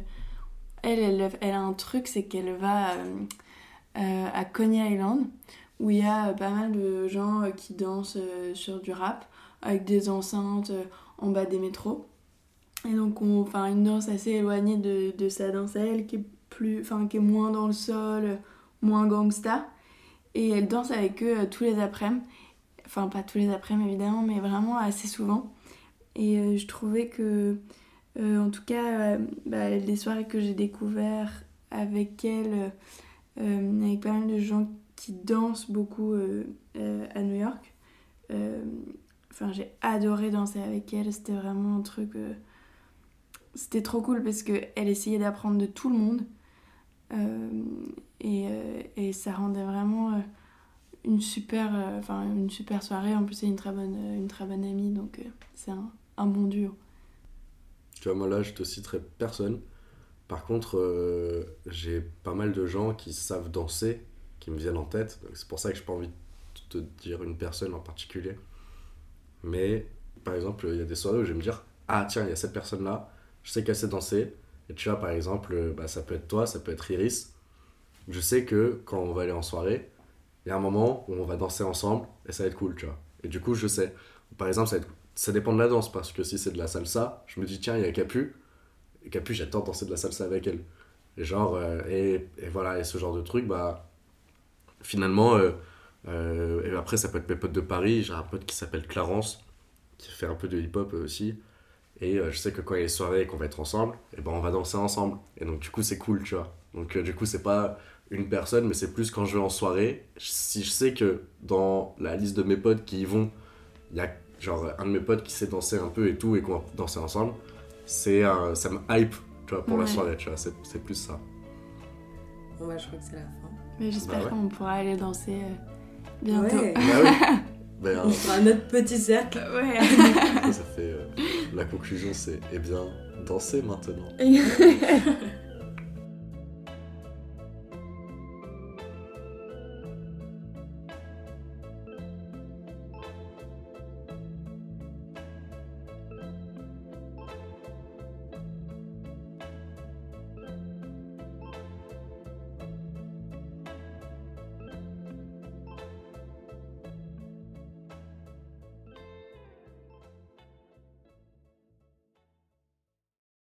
elle, elle, elle, a un truc, c'est qu'elle va à Coney Island, où il y a pas mal de gens qui dansent sur du rap, avec des enceintes en bas des métros. Et donc, on, enfin, une danse assez éloignée de, de sa danse à elle, qui est, plus, enfin, qui est moins dans le sol, moins gangsta. Et elle danse avec eux tous les après-midi. Enfin, pas tous les après-midi évidemment, mais vraiment assez souvent. Et euh, je trouvais que, euh, en tout cas, euh, bah, les soirées que j'ai découvertes avec elle, avec pas mal de gens qui dansent beaucoup à New York, enfin, j'ai adoré danser avec elle. C'était vraiment un truc. c'était trop cool parce qu'elle essayait d'apprendre de tout le monde. et, et, ça rendait vraiment une super, une super soirée. En plus, c'est une très bonne, une très bonne amie, donc c'est un, un bon duo. Tu vois, moi là, je te citerai personne. Par contre, euh, j'ai pas mal de gens qui savent danser, qui me viennent en tête. C'est pour ça que je n'ai pas envie de te dire une personne en particulier. Mais par exemple, il y a des soirées où je vais me dire Ah, tiens, il y a cette personne-là, je sais qu'elle sait danser. Et tu vois, par exemple, bah, ça peut être toi, ça peut être Iris. Je sais que quand on va aller en soirée, il y a un moment où on va danser ensemble et ça va être cool, tu vois. Et du coup, je sais. Par exemple, ça ça dépend de la danse, parce que si c'est de la salsa, je me dis, tiens, il y a Capu. Et Capu, j'adore danser de la salsa avec elle. Et genre, euh, et, et, voilà, et ce genre de truc, bah, finalement, euh, euh, et après, ça peut être mes potes de Paris. J'ai un pote qui s'appelle Clarence, qui fait un peu de hip-hop aussi. Et je sais que quand il y a les soirées et qu'on va être ensemble, et ben on va danser ensemble. Et donc, du coup, c'est cool, tu vois. Donc, du coup, c'est pas une personne, mais c'est plus quand je vais en soirée. Si je sais que dans la liste de mes potes qui y vont, il y a genre un de mes potes qui sait danser un peu et tout et qu'on va danser ensemble, c'est ça me hype tu vois, pour la soirée, tu vois, c'est plus ça. Bon bah je crois que c'est la fin. Mais j'espère bah qu'on pourra aller danser euh, bientôt. Ouais. bah oui. bah, On fera notre petit cercle. Ouais. ça fait euh, la conclusion c'est eh bien danser maintenant.